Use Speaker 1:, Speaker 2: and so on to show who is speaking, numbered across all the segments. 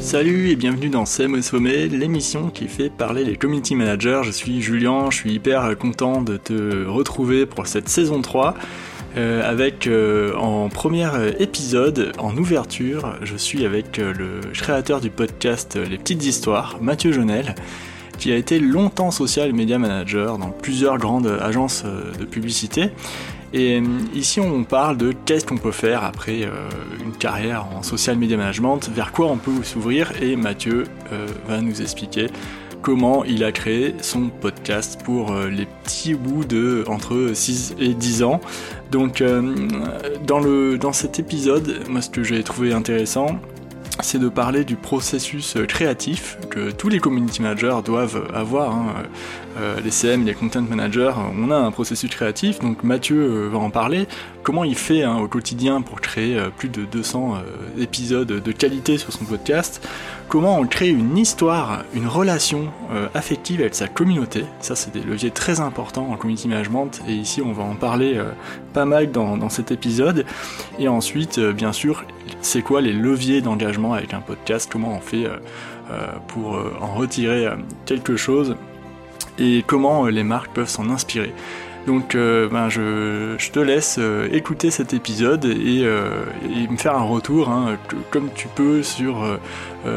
Speaker 1: Salut et bienvenue dans CM au sommet, l'émission qui fait parler les community managers. Je suis Julien, je suis hyper content de te retrouver pour cette saison 3. Euh, avec euh, en premier épisode, en ouverture, je suis avec euh, le créateur du podcast Les Petites Histoires, Mathieu Jonel, qui a été longtemps social media manager dans plusieurs grandes agences de publicité et euh, ici, on parle de qu'est-ce qu'on peut faire après euh, une carrière en social media management, vers quoi on peut s'ouvrir, et Mathieu euh, va nous expliquer comment il a créé son podcast pour les petits bouts de entre 6 et 10 ans. Donc, dans, le, dans cet épisode, moi, ce que j'ai trouvé intéressant, c'est de parler du processus créatif que tous les community managers doivent avoir. Hein. Euh, les CM, les content managers, on a un processus créatif, donc Mathieu euh, va en parler. Comment il fait hein, au quotidien pour créer euh, plus de 200 épisodes de qualité sur son podcast? Comment on crée une histoire, une relation affective avec sa communauté? Ça, c'est des leviers très importants en community management, et ici, on va en parler pas mal dans, dans, cet épisode. Et ensuite, bien sûr, c'est quoi les leviers d'engagement avec un podcast? Comment on fait pour en retirer quelque chose? Et comment euh, les marques peuvent s'en inspirer. Donc euh, ben, je, te laisse euh, écouter cet épisode et, me faire un retour hein, comme tu peux sur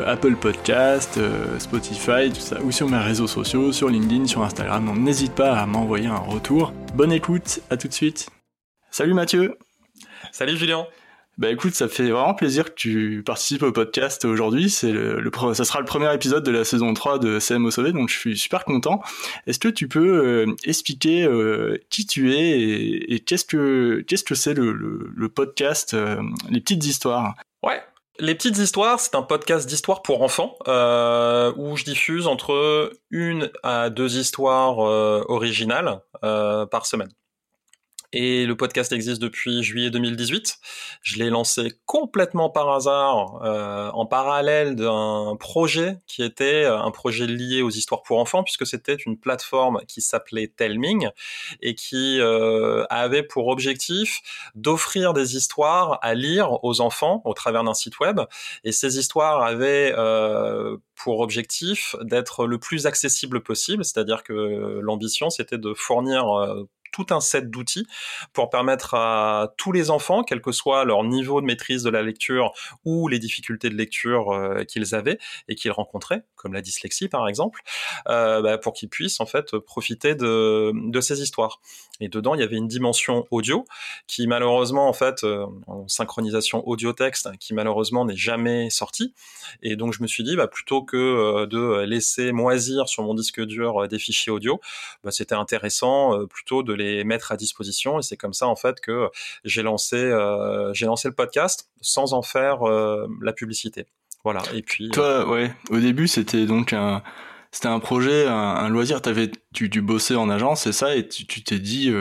Speaker 1: Apple Podcast, Spotify, tout ça, ou sur mes réseaux sociaux, sur LinkedIn, sur Instagram. Donc n'hésite pas à m'envoyer un retour. Bonne écoute, à tout de suite. Salut Mathieu
Speaker 2: Salut Julien
Speaker 1: bah écoute, ça fait vraiment plaisir que tu participes au podcast aujourd'hui. C'est le, ça sera le premier épisode de la saison 3 de CM au donc je suis super content. Est-ce que tu peux euh, expliquer euh, qui tu es et, qu'est-ce que qu'est-ce que c'est le, le, podcast euh, Les petites histoires?
Speaker 2: Ouais, les petites histoires, c'est un podcast d'histoire pour enfants euh, où je diffuse entre une à deux histoires originales euh, par semaine. Et le podcast existe depuis juillet 2018. Je l'ai lancé complètement par hasard euh, en parallèle d'un projet qui était euh, un projet lié aux histoires pour enfants, puisque c'était une plateforme qui s'appelait Telming et qui euh, avait pour objectif d'offrir des histoires à lire aux enfants au travers d'un site web. Et ces histoires avaient euh, pour objectif d'être le plus accessible possible, c'est-à-dire que l'ambition c'était de fournir euh, tout un set d'outils pour permettre à tous les enfants, quel que soit leur niveau de maîtrise de la lecture ou les difficultés de lecture euh, qu'ils avaient et qu'ils rencontraient, comme la dyslexie par exemple, euh, bah, pour qu'ils puissent en fait profiter de, ces histoires. Et dedans, il y avait une dimension audio qui malheureusement en fait euh, en synchronisation audio-texte qui malheureusement n'est jamais sortie. Et donc je me suis dit bah, plutôt que de laisser moisir sur mon disque dur des fichiers audio, bah, c'était intéressant plutôt de les mettre à disposition. Et c'est comme ça en fait que j'ai lancé euh, j'ai lancé le podcast sans en faire euh, la publicité. Voilà. Et puis
Speaker 1: toi, euh, ouais, au début c'était donc un c'était un projet, un, loisir. T'avais tu, tu bossais en agence, c'est ça, et tu t'es dit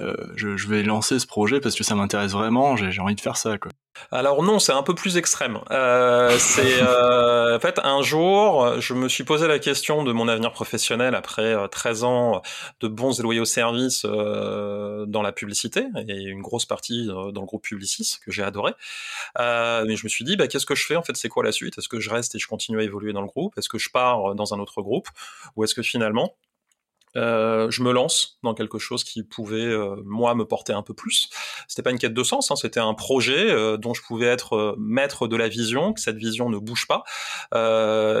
Speaker 1: je, je, vais lancer ce projet parce que ça m'intéresse vraiment. J'ai envie de faire ça, quoi.
Speaker 2: Alors non, c'est un peu plus extrême. Euh, c'est euh, en fait un jour, je me suis posé la question de mon avenir professionnel après 13 euh, ans de bons et loyaux services dans la publicité et une grosse partie dans le groupe Publicis que j'ai adoré. mais je me suis dit, bah, qu'est-ce que je fais en fait C'est quoi la suite? Est-ce que je reste et je continue à évoluer dans le groupe? Est-ce que je pars dans un autre groupe? Ou est-ce que finalement euh, je me lance dans quelque chose qui pouvait euh, moi me porter un peu plus. C'était pas une quête de sens, hein, c'était un projet euh, dont je pouvais être maître de la vision, que cette vision ne bouge pas,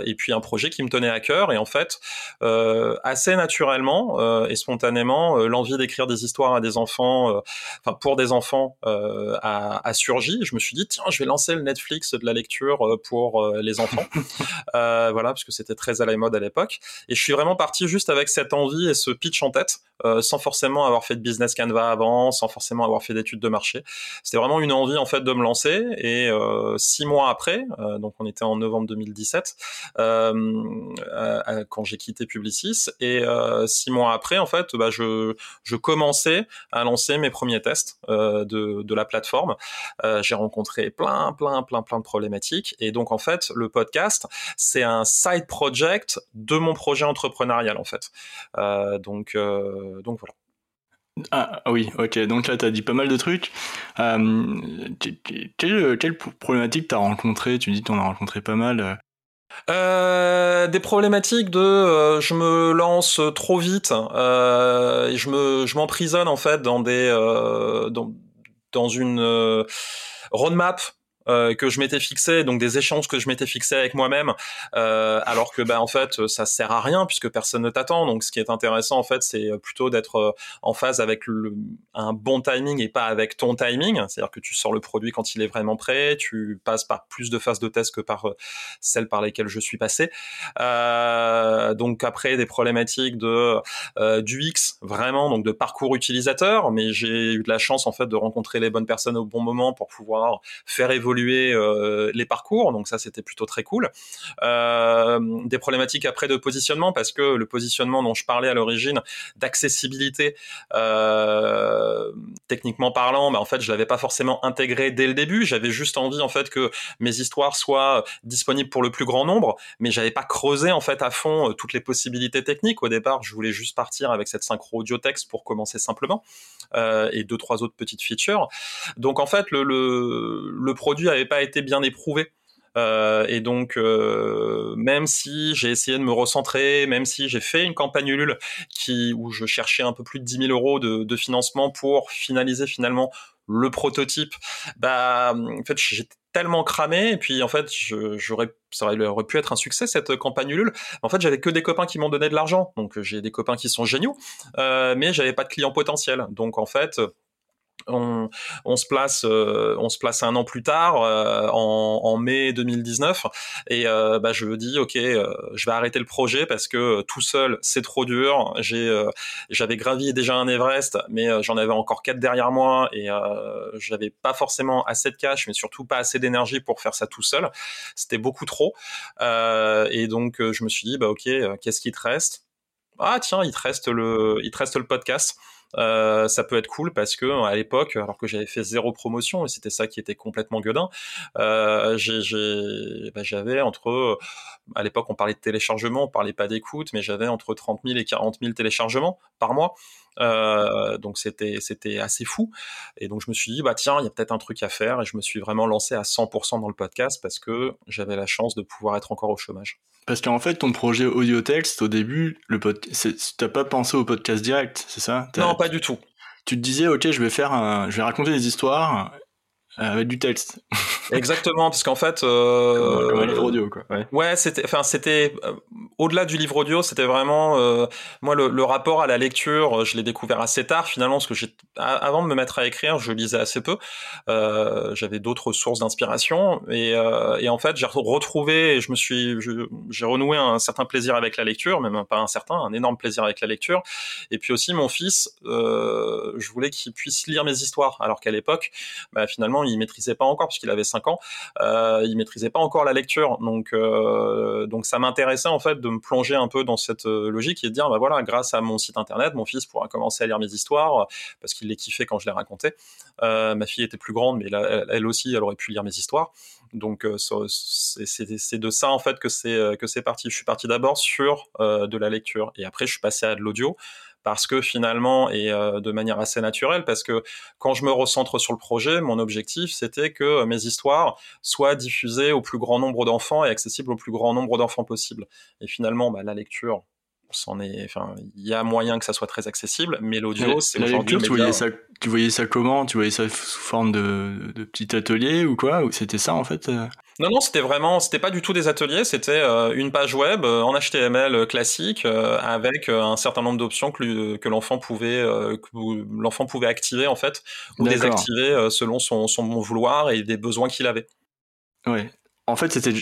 Speaker 2: et puis un projet qui me tenait à cœur. Et en fait, assez naturellement et spontanément, l'envie d'écrire des histoires à des enfants, enfin pour des enfants, a, a, surgi. Je me suis dit tiens, je vais lancer le Netflix de la lecture pour les enfants, voilà, parce que c'était très à la mode à l'époque. Et je suis vraiment parti juste avec cette envie et ce pitch en tête, euh, sans forcément avoir fait de business Canva avant, sans forcément avoir fait d'études de marché. C'était vraiment une envie en fait de me lancer. Et euh, six mois après, euh, donc on était en novembre 2017, quand j'ai quitté Publicis, et six mois après, en fait, bah, je, je commençais à lancer mes premiers tests de, de la plateforme. j'ai rencontré plein, plein, plein, plein de problématiques. Et donc en fait, le podcast, c'est un side project de mon projet entrepreneurial en fait. Donc donc voilà.
Speaker 1: Ah, ah oui, ok. Donc là, tu as dit pas mal de trucs. Euh, quelle, quelle, problématique t'as rencontré? Tu dis que t'en as rencontré pas mal.
Speaker 2: Euh, des problématiques de euh, je me lance trop vite euh, et je me je m'emprisonne en fait dans des euh, dans, dans une roadmap euh, que je m'étais fixé, donc des échanges que je m'étais fixé avec moi-même, euh, alors que bah en fait ça sert à rien puisque personne ne t'attend. Donc ce qui est intéressant en fait c'est plutôt d'être euh, en phase avec le, un bon timing et pas avec ton timing. C'est-à-dire que tu sors le produit quand il est vraiment prêt, tu passes par plus de phases de test que par euh, celles par lesquelles je suis passé. Euh, donc après des problématiques de euh, du X vraiment donc de parcours utilisateur, mais j'ai eu de la chance en fait de rencontrer les bonnes personnes au bon moment pour pouvoir faire évoluer euh, les parcours, donc ça c'était plutôt très cool. Euh, des problématiques après de positionnement parce que le positionnement dont je parlais à l'origine d'accessibilité, euh, techniquement parlant, bah, en fait je l'avais pas forcément intégré dès le début. J'avais juste envie en fait que mes histoires soient disponibles pour le plus grand nombre, mais j'avais pas creusé en fait à fond toutes les possibilités techniques. Au départ, je voulais juste partir avec cette synchro audio texte pour commencer simplement et deux trois autres petites features. Donc en fait le, le, le produit n'avait pas été bien éprouvé. Euh, et donc, euh, même si j'ai essayé de me recentrer, même si j'ai fait une campagne Ulule qui, où je cherchais un peu plus de 10 000 euros de, financement pour finaliser finalement le prototype, bah, en fait, j'étais tellement cramé, et puis en fait, j'aurais, ça aurait pu être un succès cette campagne Ulule. En fait, j'avais que des copains qui m'ont donné de l'argent, donc j'ai des copains qui sont géniaux, euh, mais j'avais pas de clients potentiels. Donc en fait, on, on, se place euh, on se place un an plus tard euh, en, en, mai 2019 et euh, bah, je me dis ok je vais arrêter le projet parce que tout seul c'est trop dur. J'ai j'avais gravi déjà un Everest mais j'en avais encore quatre derrière moi et j'avais pas forcément assez de cash mais surtout pas assez d'énergie pour faire ça tout seul. C'était beaucoup trop. Et donc je me suis dit bah ok qu'est-ce qui te reste? Ah tiens il te reste le il te reste le podcast euh, ça peut être cool parce que à l'époque, alors que j'avais fait zéro promotion et c'était ça qui était complètement gueudin, euh, bah, j'avais entre, à l'époque on parlait de téléchargement, on parlait pas d'écoute, mais j'avais entre 30 000 et 40 000 téléchargements par mois. Euh, donc c'était c'était assez fou. Et donc je me suis dit bah tiens il y a peut-être un truc à faire et je me suis vraiment lancé à 100% dans le podcast parce que j'avais la chance de pouvoir être encore au chômage.
Speaker 1: Parce qu'en fait, ton projet audio texte, au début, le t'as pas pensé au podcast direct, c'est ça?
Speaker 2: Non, pas du tout.
Speaker 1: Tu te disais, ok, je vais faire, un... je vais raconter des histoires avec du texte.
Speaker 2: Exactement, parce qu'en fait, euh,
Speaker 1: comme, un livre audio, quoi. Ouais,
Speaker 2: ouais c'était, enfin, c'était euh, au-delà du livre audio, c'était vraiment euh, moi le, le, rapport à la lecture. Je l'ai découvert assez tard, finalement, parce que j'ai, avant de me mettre à écrire, je lisais assez peu. Euh, j'avais d'autres sources d'inspiration, et, et, en fait, j'ai retrouvé, et je me suis, j'ai renoué un certain plaisir avec la lecture, même pas un certain, un énorme plaisir avec la lecture. Et puis aussi, mon fils, je voulais qu'il puisse lire mes histoires, alors qu'à l'époque, bah, finalement il maîtrisait pas encore puisqu'il avait 5 ans, euh, il maîtrisait pas encore la lecture. Donc euh, donc ça m'intéressait en fait de me plonger un peu dans cette euh, logique et de dire bah voilà, grâce à mon site internet, mon fils pourra commencer à lire mes histoires parce qu'il les kiffait quand je les racontais. Euh, ma fille était plus grande, mais elle, aussi, elle aurait pu lire mes histoires. Donc c'est de ça en fait que c'est que c'est parti. Je suis parti d'abord sur de la lecture et après je suis passé à de l'audio parce que finalement, et euh, de manière assez naturelle, parce que quand je me recentre sur le projet, mon objectif, c'était que mes histoires soient diffusées au plus grand nombre d'enfants et accessibles au plus grand nombre d'enfants possible. Et finalement, bah, la lecture, est, enfin, il y a moyen que ça soit très accessible, mais l'audio, c'est
Speaker 1: la lecture. Tu voyais ça, tu voyais ça comment? Tu voyais ça sous forme de, de petit atelier ou quoi? Ou c'était ça en fait euh?
Speaker 2: Non, non, c'était vraiment, c'était pas du tout des ateliers, c'était euh, une page web euh, en HTML classique avec un certain nombre d'options que, que l'enfant pouvait, l'enfant pouvait activer en fait ou désactiver selon son, son bon vouloir et des besoins qu'il avait.
Speaker 1: Ouais. En fait, c'était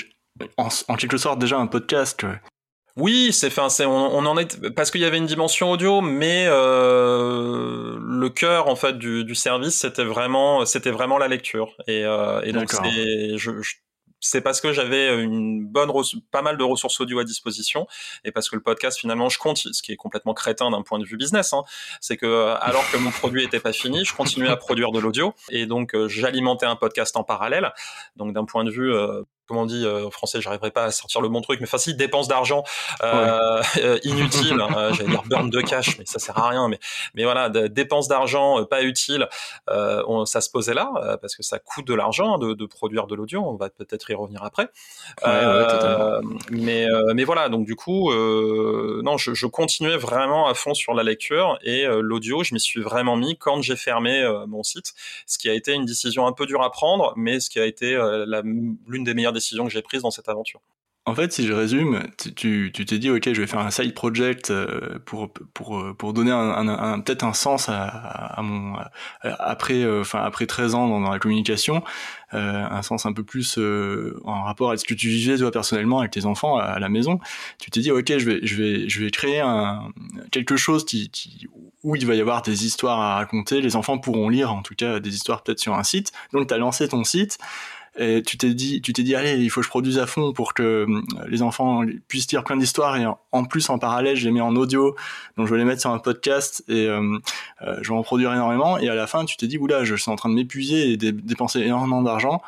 Speaker 1: en, en, quelque sorte déjà un podcast. Ouais.
Speaker 2: Oui, c'est enfin c'est on, on, en est parce qu'il y avait une dimension audio, mais euh, le cœur en fait du, du service c'était vraiment c'était vraiment la lecture et, euh, et donc je, c'est parce que j'avais une bonne pas mal de ressources audio à disposition et parce que le podcast finalement je compte ce qui est complètement crétin d'un point de vue business hein, c'est que alors que mon produit était pas fini je continuais à produire de l'audio et donc euh, j'alimentais un podcast en parallèle. Donc d'un point de vue euh, comment on dit en français, j'arriverai pas à sortir le bon truc, mais enfin si dépenses d'argent euh, inutiles, hein, j'allais dire burn de cash, mais ça sert à rien, mais mais voilà, dépenses d'argent pas utiles, on, ça se posait là parce que ça coûte de l'argent de, de, produire de l'audio, on va peut-être y revenir après. mais mais voilà, donc du coup, non, je, je, continuais vraiment à fond sur la lecture et l'audio, je m'y suis vraiment mis quand j'ai fermé mon site, ce qui a été une décision un peu dure à prendre, mais ce qui a été l'une des meilleures décision que j'ai prise dans cette aventure.
Speaker 1: En fait, si je résume, tu t'es dit, ok, je vais faire un side project euh, pour pour euh, pour donner un, peut-être un sens à, mon après euh, enfin après 13 ans dans, la communication, un sens un peu plus en rapport avec ce que tu vivais toi personnellement avec tes enfants à, la maison. Tu t'es dit, ok, je vais je vais je vais créer quelque chose qui, où il va y avoir des histoires à raconter. Les enfants pourront lire en tout cas des histoires peut-être sur un site. Donc tu as lancé ton site et tu t'es dit, tu t'es dit, allez, il faut que je produise à fond pour que euh, les enfants puissent lire plein d'histoires et en plus en parallèle, je les mets en audio, donc je vais les mettre sur un podcast et euh, euh, je vais en produire énormément. Et à la fin, tu t'es dit, oula, je suis en train de m'épuiser et de dépenser énormément d'argent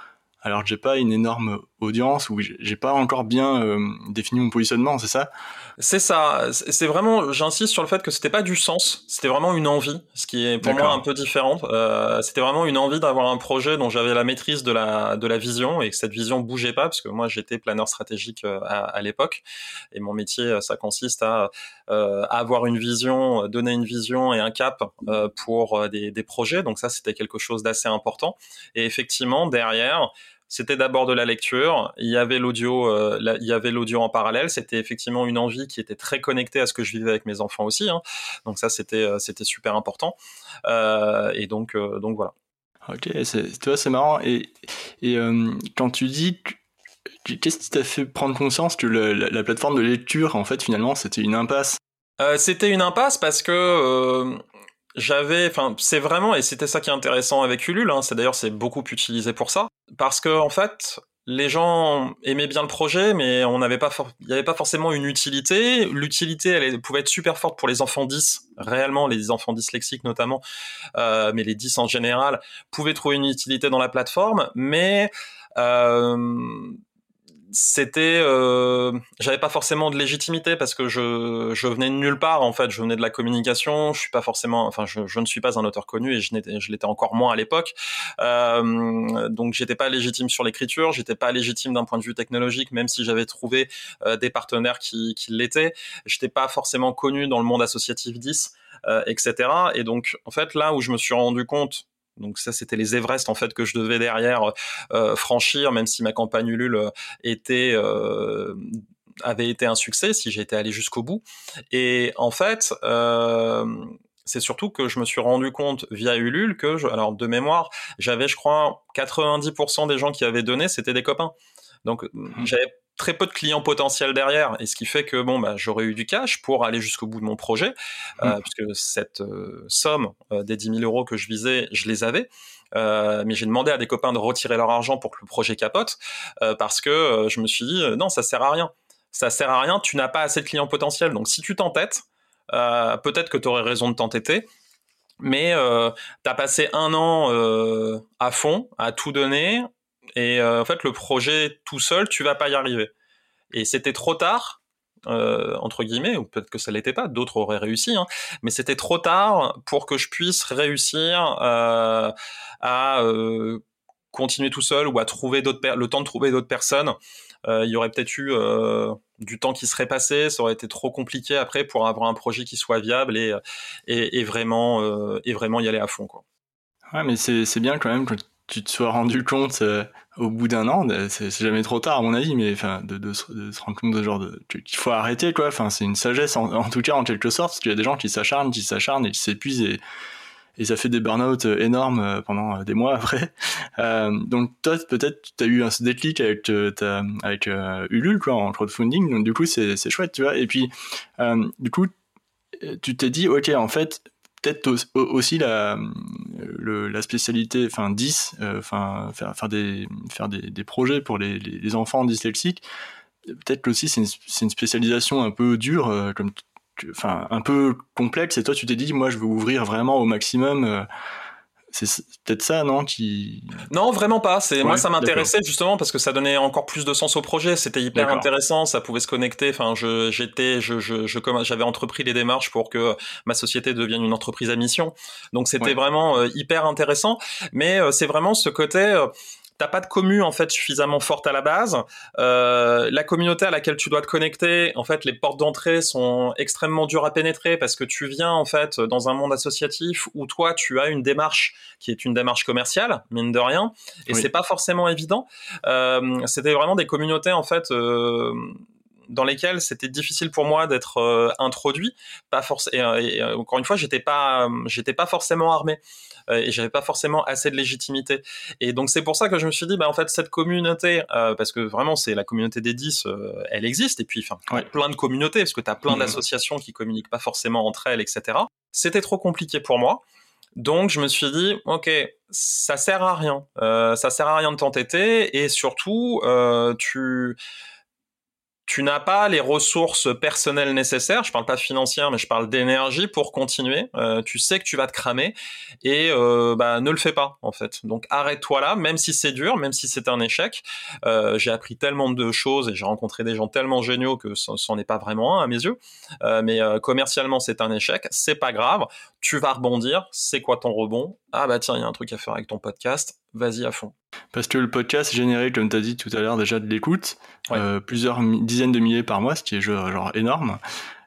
Speaker 1: alors que j'ai pas une énorme audience ou j'ai pas encore bien euh, défini mon positionnement, c'est ça?
Speaker 2: C'est ça. C'est vraiment, j'insiste sur le fait que c'était pas du sens, c'était vraiment une envie, ce qui est pour moi un peu différent. Euh, c'était vraiment une envie d'avoir un projet dont j'avais la maîtrise de la de la vision et que cette vision bougeait pas parce que moi j'étais planeur stratégique euh, à, à l'époque et mon métier ça consiste à, euh, avoir une vision, donner une vision et un cap pour des, des projets. Donc ça c'était quelque chose d'assez important. Et effectivement derrière c'était d'abord de la lecture. Il y avait l'audio, euh, il y avait l'audio en parallèle. C'était effectivement une envie qui était très connectée à ce que je vivais avec mes enfants aussi. Hein. Donc ça, c'était euh, c'était super important. Euh, et donc donc voilà.
Speaker 1: Ok, tu vois, c'est marrant. Et, et quand tu dis Qu'est-ce qui t'a fait prendre conscience que la, plateforme de lecture, en fait, finalement, c'était une impasse?
Speaker 2: C'était une impasse parce que j'avais, enfin, c'est vraiment, et c'était ça qui est intéressant avec Ulule, hein, c'est d'ailleurs, c'est beaucoup utilisé pour ça, parce que, en fait, les gens aimaient bien le projet, mais on n'avait pas, il n'y avait pas forcément une utilité. L'utilité, elle pouvait être super forte pour les enfants 10, réellement, les enfants dyslexiques notamment, euh, mais les 10 en général, pouvaient trouver une utilité dans la plateforme, mais euh, c'était euh, j'avais pas forcément de légitimité parce que je, je venais de nulle part en fait. Je venais de la communication. Je suis pas forcément enfin je, je ne suis pas un auteur connu et je je l'étais encore moins à l'époque. Euh, donc j'étais pas légitime sur l'écriture. J'étais pas légitime d'un point de vue technologique même si j'avais trouvé euh, des partenaires qui, qui l'étaient. J'étais pas forcément connu dans le monde associatif 10 euh, etc et donc en fait là où je me suis rendu compte donc ça, c'était les Everest en fait que je devais derrière euh, franchir, même si ma campagne Ulule euh, était euh, avait été un succès si j'étais allé jusqu'au bout. Et en fait, euh, c'est surtout que je me suis rendu compte via Ulule que, je, alors de mémoire, j'avais, je crois, 90% des gens qui avaient donné, c'était des copains. Donc mmh. j'avais très peu de clients potentiels derrière. Et ce qui fait que bon bah j'aurais eu du cash pour aller jusqu'au bout de mon projet euh, mmh. puisque cette euh, somme euh, des 10 000 euros que je visais je les avais. Mais j'ai demandé à des copains de retirer leur argent pour que le projet capote parce que je me suis dit non ça sert à rien. Ça sert à rien tu n'as pas assez de clients potentiels. Donc si tu t'entêtes peut-être que tu aurais raison de t'entêter. Mais tu as passé un an à fond à tout donner et euh, en fait, le projet tout seul, tu vas pas y arriver. Et c'était trop tard, euh, entre guillemets, ou peut-être que ça l'était pas, d'autres auraient réussi, hein, mais c'était trop tard pour que je puisse réussir euh, à continuer tout seul ou à trouver d'autres le temps de trouver d'autres personnes. Il y aurait peut-être eu du temps qui serait passé, ça aurait été trop compliqué après pour avoir un projet qui soit viable et, et, vraiment et vraiment y aller à fond quoi.
Speaker 1: Ouais, mais c'est bien quand même tu te sois rendu compte euh, au bout d'un an, c'est jamais trop tard à mon avis, mais enfin de, de, de, se rendre compte de genre de qu'il faut arrêter quoi. Enfin c'est une sagesse en, tout cas en quelque sorte, parce qu'il y a des gens qui s'acharnent, qui s'acharnent et qui s'épuisent et, et ça fait des burn-out euh, énormes euh, pendant des mois après. Euh, donc toi peut-être tu as eu un déclic avec ta, avec Ulule quoi en crowdfunding, donc du coup c'est chouette tu vois. Et puis du coup tu t'es dit ok en fait peut-être aussi la, la spécialité, enfin 10, euh, enfin faire, des, faire des, des projets pour les, les, enfants dyslexiques. Peut-être aussi c'est une, une, spécialisation un peu dure, euh, comme enfin un peu complexe. Et toi, tu t'es dit, moi, je veux ouvrir vraiment au maximum. C'est peut-être ça, non qui...
Speaker 2: Non, vraiment pas. C'est moi, ça m'intéressait justement parce que ça donnait encore plus de sens au projet. C'était hyper intéressant. Ça pouvait se connecter. Enfin, je j'étais, je, je, je j'avais entrepris les démarches pour que ma société devienne une entreprise à mission. Donc c'était vraiment euh, hyper intéressant. Mais euh, c'est vraiment ce côté. Euh, t'as pas de commu en fait suffisamment forte à la base. Euh, la communauté à laquelle tu dois te connecter, en fait, les portes d'entrée sont extrêmement dures à pénétrer parce que tu viens en fait dans un monde associatif où toi tu as une démarche qui est une démarche commerciale, mine de rien, et c'est pas forcément évident. Euh, C'était vraiment des communautés en fait. Euh, dans lesquelles c'était difficile pour moi d'être euh, introduit pas et, et, encore une fois j'étais pas j'étais pas forcément armé euh, et j'avais pas forcément assez de légitimité. Et donc c'est pour ça que je me suis dit, bah en fait cette communauté, euh, parce que vraiment c'est la communauté des 10, euh, elle existe. Et puis enfin plein de communautés, parce que tu as plein mmh. d'associations qui communiquent pas forcément entre elles, etc. C'était trop compliqué pour moi. Donc je me suis dit, ok, ça sert à rien, euh, ça sert à rien de t'entêter, et surtout, euh, tu tu n'as pas les ressources personnelles nécessaires, je parle pas financières, mais je parle d'énergie pour continuer. Euh, tu sais que tu vas te cramer et euh, bah, ne le fais pas en fait. Donc arrête-toi là, même si c'est dur, même si c'est un échec. Euh, j'ai appris tellement de choses et j'ai rencontré des gens tellement géniaux que ce n'en est pas vraiment un à mes yeux. Euh, mais commercialement c'est un échec, c'est pas grave. Tu vas rebondir. C'est quoi ton rebond? Ah bah tiens, il y a un truc à faire avec ton podcast. Vas-y à fond.
Speaker 1: Parce que le podcast généré, comme tu as dit tout à l'heure, déjà de l'écoute, euh, plusieurs dizaines de milliers par mois, ce qui est genre énorme.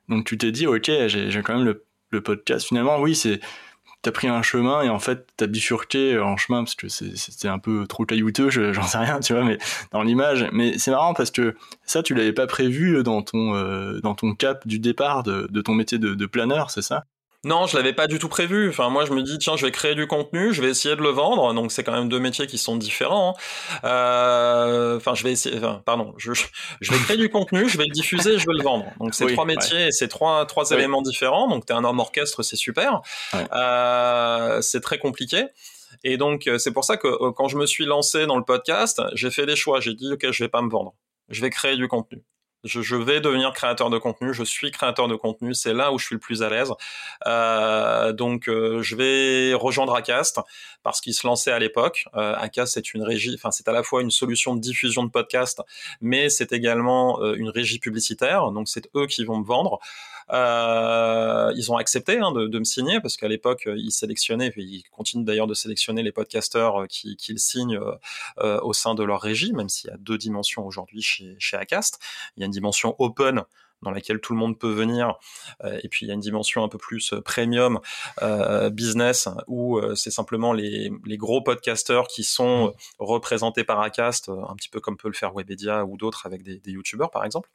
Speaker 1: Donc tu t'es dit, ok, j'ai quand même le, le, podcast. Finalement, oui, c'est t'as pris un chemin et en fait t'as bifurqué en chemin parce que c'était un peu trop caillouteux, j'en sais rien, tu vois, mais dans l'image. Mais c'est marrant parce que ça, tu l'avais pas prévu dans ton euh, dans ton cap du départ de, de ton métier de, de planeur, c'est ça?
Speaker 2: Non, je l'avais pas du tout prévu. Enfin, moi, je me dis, tiens, je vais créer du contenu, je vais essayer de le vendre. Donc, c'est quand même deux métiers qui sont différents. Hein. Euh, enfin, je vais essayer. Enfin, pardon, je, je vais créer du contenu, je vais le diffuser, je vais le vendre. Donc, c'est trois métiers et c'est trois trois éléments différents. Donc, t'es un homme orchestre, c'est super. Euh, c'est très compliqué. Et donc, c'est pour ça que euh, quand je me suis lancé dans le podcast, j'ai fait des choix. J'ai dit, ok, je vais pas me vendre. Je vais créer du contenu. Je, vais devenir créateur de contenu. Je suis créateur de contenu. C'est là où je suis le plus à l'aise. Euh, donc, euh, je vais rejoindre Acast parce qu'il se lançait à l'époque. Euh, Acast, c'est une régie. Enfin, c'est à la fois une solution de diffusion de podcast, mais c'est également euh, une régie publicitaire. Donc, c'est eux qui vont me vendre. Euh, ils ont accepté hein, de, de, me signer parce qu'à l'époque, ils sélectionnaient, et ils continuent d'ailleurs de sélectionner les podcasteurs qui, qui le signent euh, au sein de leur régie, même s'il y a deux dimensions aujourd'hui chez, chez Acast. Il y a une dimension open dans laquelle tout le monde peut venir. Euh, et puis il y a une dimension un peu plus euh, premium euh, business où euh, c'est simplement les, les, gros podcasteurs qui sont mmh. représentés par Acast, un petit peu comme peut le faire Webedia ou d'autres avec des, des youtubeurs par exemple.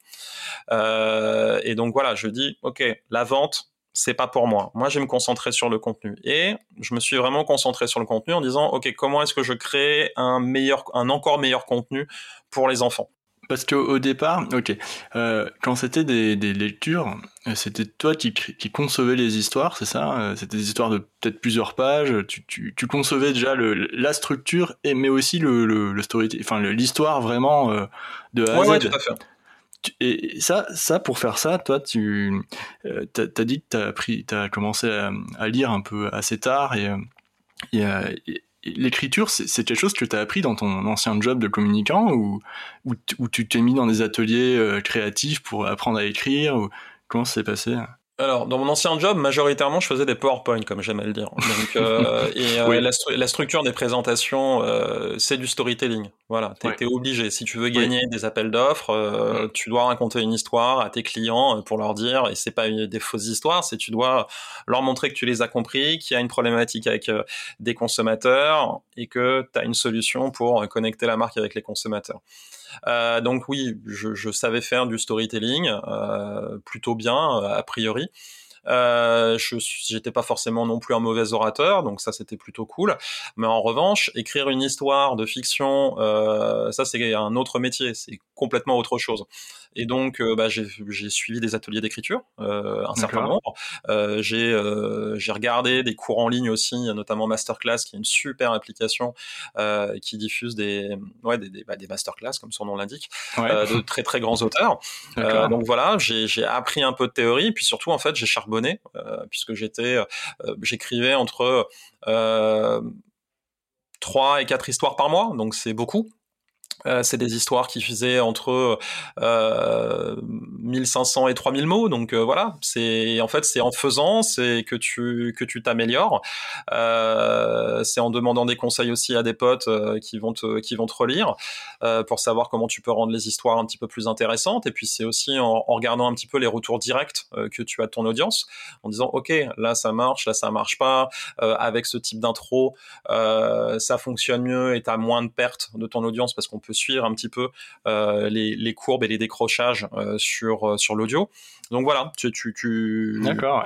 Speaker 2: et donc voilà, je dis ok, la vente c'est pas pour moi. Moi, je vais me concentrer sur le contenu. Et je me suis vraiment concentré sur le contenu en disant, OK, comment est-ce que je crée un meilleur, un encore meilleur contenu pour les enfants?
Speaker 1: Parce qu'au départ, ok, euh, quand c'était des, des, lectures, euh, c'était toi qui, qui concevais les histoires, c'est ça euh, C'était des histoires de peut-être plusieurs pages. Tu, tu, tu, concevais déjà le, la structure, et mais aussi le, le, le story, enfin l'histoire vraiment euh, de A à
Speaker 2: Z. Ouais, tout à fait.
Speaker 1: Et ça, ça pour faire ça, toi, tu euh, t'as as dit que t'as appris, t'as commencé à, à, lire un peu assez tard et, et, et l'écriture, c'est quelque chose que tu as appris dans ton ancien job de communicant ou, ou, tu t'es mis dans des ateliers euh, créatifs pour apprendre à écrire ou comment ça s'est passé?
Speaker 2: Alors, dans mon ancien job, majoritairement, je faisais des PowerPoint, comme j'aime à le dire. Donc, euh, et euh, oui. la, la, structure des présentations, euh, c'est du storytelling. Voilà, t'es ouais. obligé. Si tu veux gagner oui. des appels d'offres, euh, tu dois raconter une histoire à tes clients pour leur dire, et c'est pas des fausses histoires, c'est tu dois leur montrer que tu les as compris, qu'il y a une problématique avec des consommateurs et que tu as une solution pour connecter la marque avec les consommateurs. Euh, donc oui, je, je, savais faire du storytelling euh, plutôt bien a priori. Euh, je j'étais pas forcément non plus un mauvais orateur, donc ça c'était plutôt cool. Mais en revanche, écrire une histoire de fiction, euh, ça c'est un autre métier, c'est complètement autre chose. Et donc, bah, j'ai suivi des ateliers d'écriture, un certain nombre. j'ai j'ai regardé des cours en ligne aussi, notamment Masterclass, qui est une super application qui diffuse des ouais des, des, bah, des masterclass comme son nom l'indique, de très très grands auteurs. donc voilà, j'ai appris un peu de théorie, puis surtout en fait j'ai charbonné puisque j'étais j'écrivais entre euh, 3 et 4 histoires par mois, donc c'est beaucoup. Euh, c'est des histoires qui faisaient entre euh, 1500 et 3000 mots, donc euh, voilà. C'est en fait c'est en faisant, c'est que tu que tu t'améliores. Euh, c'est en demandant des conseils aussi à des potes euh, qui vont te qui vont te relire pour savoir comment tu peux rendre les histoires un petit peu plus intéressantes. Et puis c'est aussi en, en, regardant un petit peu les retours directs que tu as de ton audience, en disant ok là ça marche, là ça marche pas. avec ce type d'intro, ça fonctionne mieux et t'as moins de pertes de ton audience parce qu'on peut suivre un petit peu euh, les, courbes et les décrochages euh, sur, euh, sur l'audio. Donc voilà, tu...
Speaker 1: D'accord,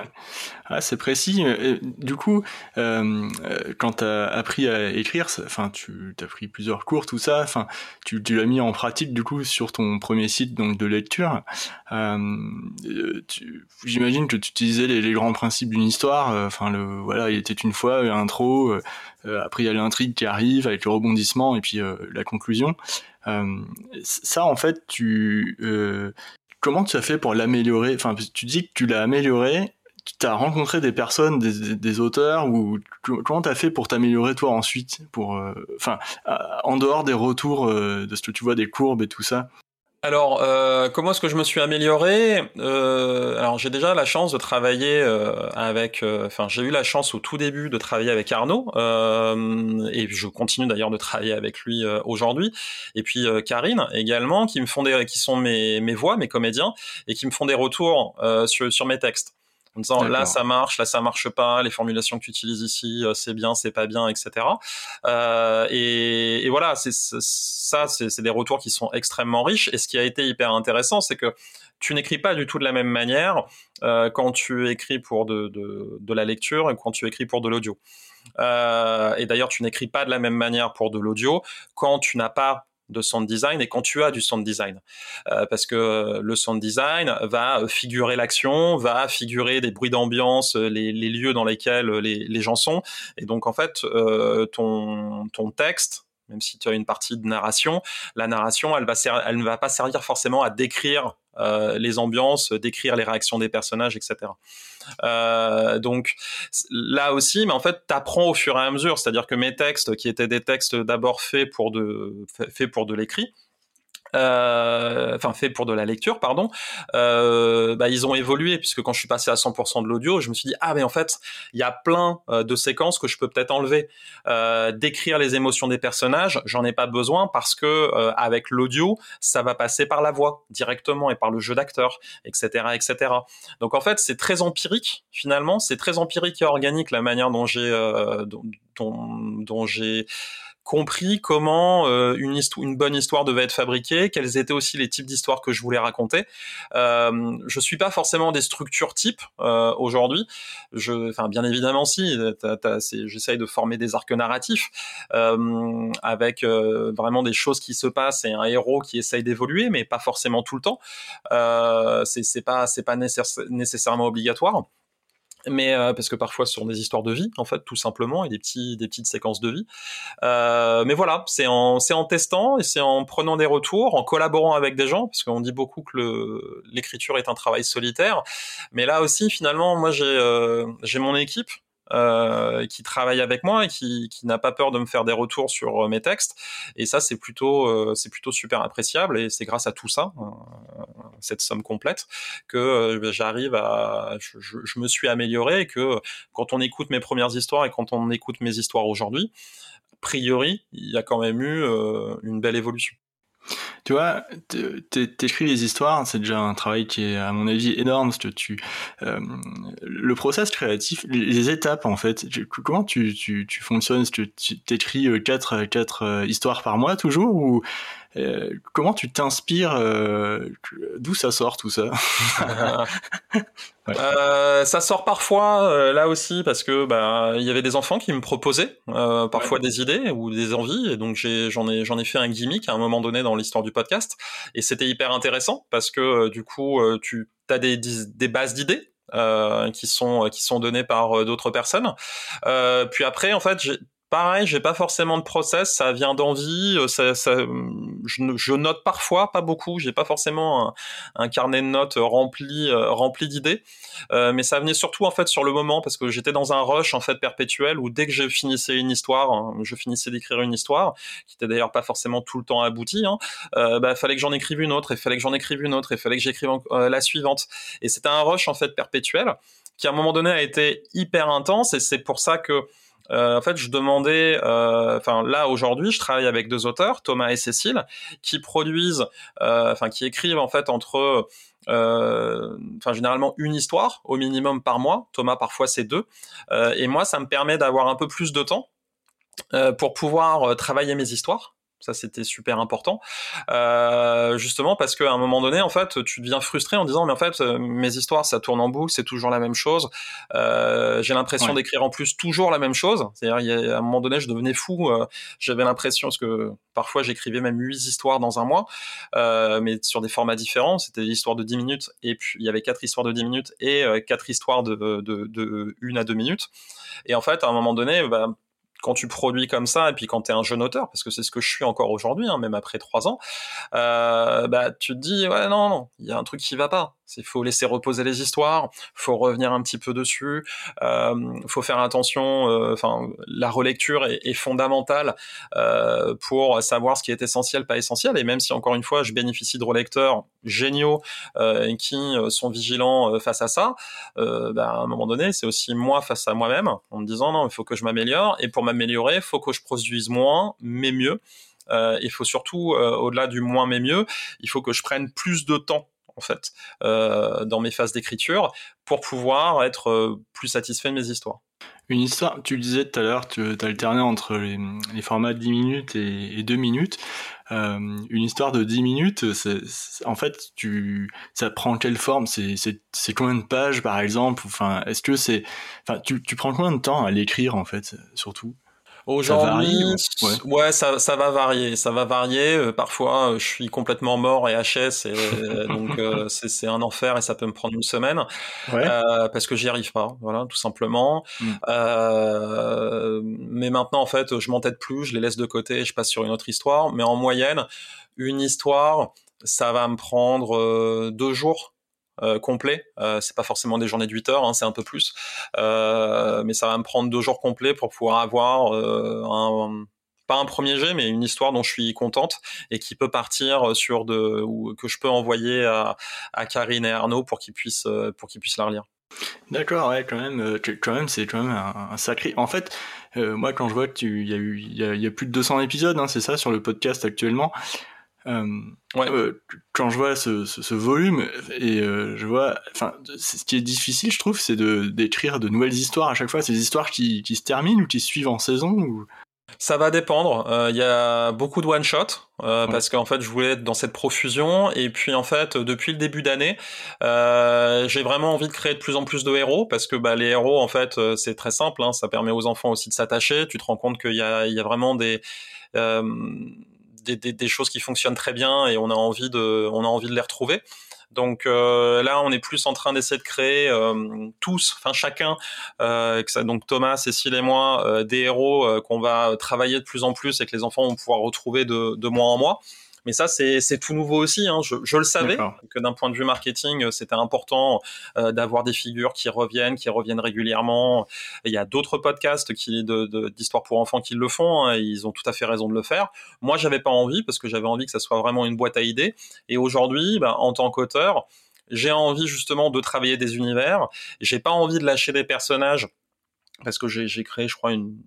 Speaker 1: ah, c'est précis. du coup, quand tu as appris à écrire, enfin, tu as pris plusieurs cours, tout ça, enfin, tu, l'as mis en pratique du coup sur ton premier site donc de lecture. J'imagine que tu utilisais les, les grands principes d'une histoire. Enfin, le voilà, il était une fois, intro, après, il y a l'intrigue qui arrive avec le rebondissement et puis euh, la conclusion. Euh, ça, en fait, tu comment tu as fait pour l'améliorer? Enfin, tu dis que tu l'as amélioré. Tu as rencontré des personnes, des, auteurs, ou comment tu as fait pour t'améliorer toi ensuite, pour, enfin, en dehors des retours de ce que tu vois des courbes et tout ça?
Speaker 2: Alors, euh, comment est-ce que je me suis amélioré euh, Alors, j'ai déjà la chance de travailler euh, avec. Enfin, j'ai eu la chance au tout début de travailler avec Arnaud, et je continue d'ailleurs de travailler avec lui aujourd'hui. Et puis Karine également, qui me font des, qui sont mes, mes voix, mes comédiens, et qui me font des retours sur, sur mes textes en disant là ça marche, là ça marche pas, les formulations que tu utilises ici c'est bien, c'est pas bien, etc. Euh, et, et, voilà, c'est ça, c'est des retours qui sont extrêmement riches. Et ce qui a été hyper intéressant, c'est que tu n'écris pas du tout de la même manière euh, quand tu écris pour de, de, de, la lecture et quand tu écris pour de l'audio. Euh, et d'ailleurs, tu n'écris pas de la même manière pour de l'audio quand tu n'as pas de sound design et quand tu as du sound design. Euh, parce que le sound design va figurer l'action, va figurer des bruits d'ambiance, les, lieux dans lesquels les, gens sont. Et donc, en fait, euh, ton, ton texte, même si tu as une partie de narration, la narration, elle, va elle ne va pas servir forcément à décrire euh, les ambiances, décrire les réactions des personnages, etc. Euh, donc là aussi, mais en fait, t'apprends au fur et à mesure. C'est-à-dire que mes textes, qui étaient des textes d'abord faits pour de faits pour de l'écrit, euh, enfin fait pour de la lecture, pardon, euh, bah, ils ont évolué puisque quand je suis passé à 100% de l'audio, je me suis dit ah mais en fait il y a plein euh, de séquences que je peux peut-être enlever. Euh, décrire les émotions des personnages, j'en ai pas besoin parce que euh, avec l'audio ça va passer par la voix directement et par le jeu d'acteur, etc., etc. Donc en fait c'est très empirique finalement, c'est très empirique et organique la manière dont j'ai dont, dont, dont j'ai compris comment euh, une, une bonne histoire devait être fabriquée, quels étaient aussi les types d'histoires que je voulais raconter. Euh, je suis pas forcément des structures types euh, aujourd'hui. Je, enfin, bien évidemment, si. J'essaye de former des arcs narratifs euh, avec euh, vraiment des choses qui se passent et un héros qui essaye d'évoluer, mais pas forcément tout le temps. c'est pas, c'est pas nécessairement obligatoire mais euh, parce que parfois ce sont des histoires de vie en fait tout simplement et des petits des petites séquences de vie. Euh, mais voilà c'est en c'est en testant et c'est en prenant des retours en collaborant avec des gens parce qu'on dit beaucoup que l'écriture est un travail solitaire. Mais là aussi finalement moi j'ai euh, j'ai mon équipe euh, qui travaille avec moi et qui, qui n'a pas peur de me faire des retours sur euh, mes textes. Et ça, c'est plutôt, euh, c'est plutôt super appréciable. Et c'est grâce à tout ça, cette somme complète, que j'arrive à, je, je, me suis amélioré et que quand on écoute mes premières histoires et quand on écoute mes histoires aujourd'hui, a priori, il y a quand même eu une belle évolution.
Speaker 1: Tu vois, t'écris les histoires, c'est déjà un travail qui est, à mon avis, énorme. Parce que tu, euh, le process créatif, les étapes, en fait, comment tu, tu, tu fonctionnes? Tu t'écris 4 quatre, quatre euh, histoires par mois toujours ou comment tu t'inspires D'où ça sort tout ça
Speaker 2: Ça sort parfois là aussi parce que bah il y avait des enfants qui me proposaient parfois des idées ou des envies et donc j'en ai j'en ai, fait un gimmick à un moment donné dans l'histoire du podcast et c'était hyper intéressant parce que du coup tu as des, des bases d'idées euh, qui sont qui sont données par euh, d'autres personnes. Euh, puis après, en fait, Pareil, j'ai pas forcément de process, ça vient d'envie. Euh, ça, ça, je, note parfois, pas beaucoup. J'ai pas forcément un, carnet de notes rempli, euh, rempli d'idées, euh, mais ça venait surtout en fait sur le moment parce que j'étais dans un rush en fait perpétuel où dès que je finissais une histoire, hein, je finissais d'écrire une histoire, qui était d'ailleurs pas forcément tout le temps aboutie, hein, euh, bah, fallait que j'en écrive une autre, et fallait que j'en écrive une autre, et fallait que j'écrive euh, la suivante. Et c'était un rush en fait perpétuel qui à un moment donné a été hyper intense, et c'est pour ça que en fait, je demandais, euh, enfin là aujourd'hui, je travaille avec deux auteurs, Thomas et Cécile, qui produisent, euh, enfin qui écrivent en fait entre enfin généralement une histoire au minimum par mois. Thomas parfois c'est deux. et moi, ça me permet d'avoir un peu plus de temps pour pouvoir travailler mes histoires. Ça, c'était super important. Euh, justement parce qu'à un moment donné, en fait, tu deviens frustré en disant, mais en fait, euh, mes histoires, ça tourne en boucle, c'est toujours la même chose. Euh, j'ai l'impression d'écrire en plus toujours la même chose. C'est-à-dire, à un moment donné, je devenais fou. Euh, J'avais l'impression, parce que parfois, j'écrivais même huit histoires dans un mois, euh, mais sur des formats différents. C'était des histoires de 10 minutes, et puis il y avait quatre histoires de 10 minutes et quatre histoires de, de, de, une à deux minutes. Et en fait, à un moment donné, bah, quand tu produis comme ça, et puis quand tu es un jeune auteur, parce que c'est ce que je suis encore aujourd'hui, hein, même après trois ans, euh, bah, tu te dis, ouais, non, non, il y a un truc qui va pas. Il faut laisser reposer les histoires, faut revenir un petit peu dessus, euh, faut faire attention. Enfin, la relecture est, fondamentale euh, pour savoir ce qui est essentiel, pas essentiel. Et même si encore une fois, je bénéficie de relecteurs géniaux qui sont vigilants face à ça, bah, à un moment donné, c'est aussi moi face à moi-même, en me disant non, il faut que je m'améliore. Et pour m'améliorer, il faut que je produise moins, mais mieux. il faut surtout, au-delà du moins mais mieux, il faut que je prenne plus de temps en fait euh, dans mes phases d'écriture pour pouvoir être euh, plus satisfait de mes histoires.
Speaker 1: Une histoire, tu le disais tout à l'heure, tu alternais entre les, les, formats de 10 minutes et, et 2 minutes. Euh, une histoire de 10 minutes, en fait, tu, ça prend quelle forme? C'est, c'est, combien de pages, par exemple? Enfin, est-ce que c'est, enfin, tu, tu prends combien de temps à l'écrire, en fait, surtout?
Speaker 2: Aujourd'hui, ouais, ça, ça, va varier. Ça va varier. Euh, parfois, euh, je suis complètement mort et HS, et euh, donc c'est un enfer et ça peut me prendre une semaine ouais. parce que j'y arrive pas. Voilà, tout simplement. Mm. mais maintenant, en fait, je m'entête plus, je les laisse de côté, je passe sur une autre histoire. Mais en moyenne, une histoire, ça va me prendre deux jours euh, complet. Euh, c'est pas forcément des journées de 8 heures, hein, c'est un peu plus, euh, mais ça va me prendre deux jours complets pour pouvoir avoir un pas un premier jet, mais une histoire dont je suis contente et qui peut partir sur de que je peux envoyer à, à Karine et Arnaud pour qu'ils puissent pour qu'ils puissent la relire.
Speaker 1: D'accord, ouais, quand même, quand même, c'est quand même un, sacré. En fait, moi, quand je vois que tu, il y a eu, il y a, plus de 200 épisodes, hein, c'est ça, sur le podcast actuellement. Euh, ouais. euh, quand je vois ce, ce, ce volume et euh, je vois, enfin, ce qui est difficile, je trouve, c'est de d'écrire de nouvelles histoires à chaque fois. Ces histoires qui, qui se terminent ou qui suivent en saison ou
Speaker 2: ça va dépendre. Euh, il y a beaucoup de one shot euh, ouais. parce qu'en fait je voulais être dans cette profusion et puis en fait depuis le début d'année euh, j'ai vraiment envie de créer de plus en plus de héros parce que bah, les héros en fait c'est très simple. Hein, ça permet aux enfants aussi de s'attacher. Tu te rends compte qu'il y a, il y a vraiment des des, choses qui fonctionnent très bien et on a envie de, on a envie de les retrouver. Donc euh, là, on est plus en train d'essayer de créer euh, tous, enfin chacun, euh, donc Thomas, Cécile et moi, des héros qu'on va travailler de plus en plus et que les enfants vont pouvoir retrouver de, de mois en mois. Mais ça, c'est tout nouveau aussi. Hein. Je, je, le savais que d'un point de vue marketing, euh, c'était important euh, d'avoir des figures qui reviennent, qui reviennent régulièrement. Et il y a d'autres podcasts qui d'histoire pour enfants qui le font. Hein, ils ont tout à fait raison de le faire. Moi, j'avais pas envie parce que j'avais envie que ça soit vraiment une boîte à idées. Et aujourd'hui, bah, en tant qu'auteur, j'ai envie justement de travailler des univers. J'ai pas envie de lâcher des personnages parce que j'ai créé, je crois, une,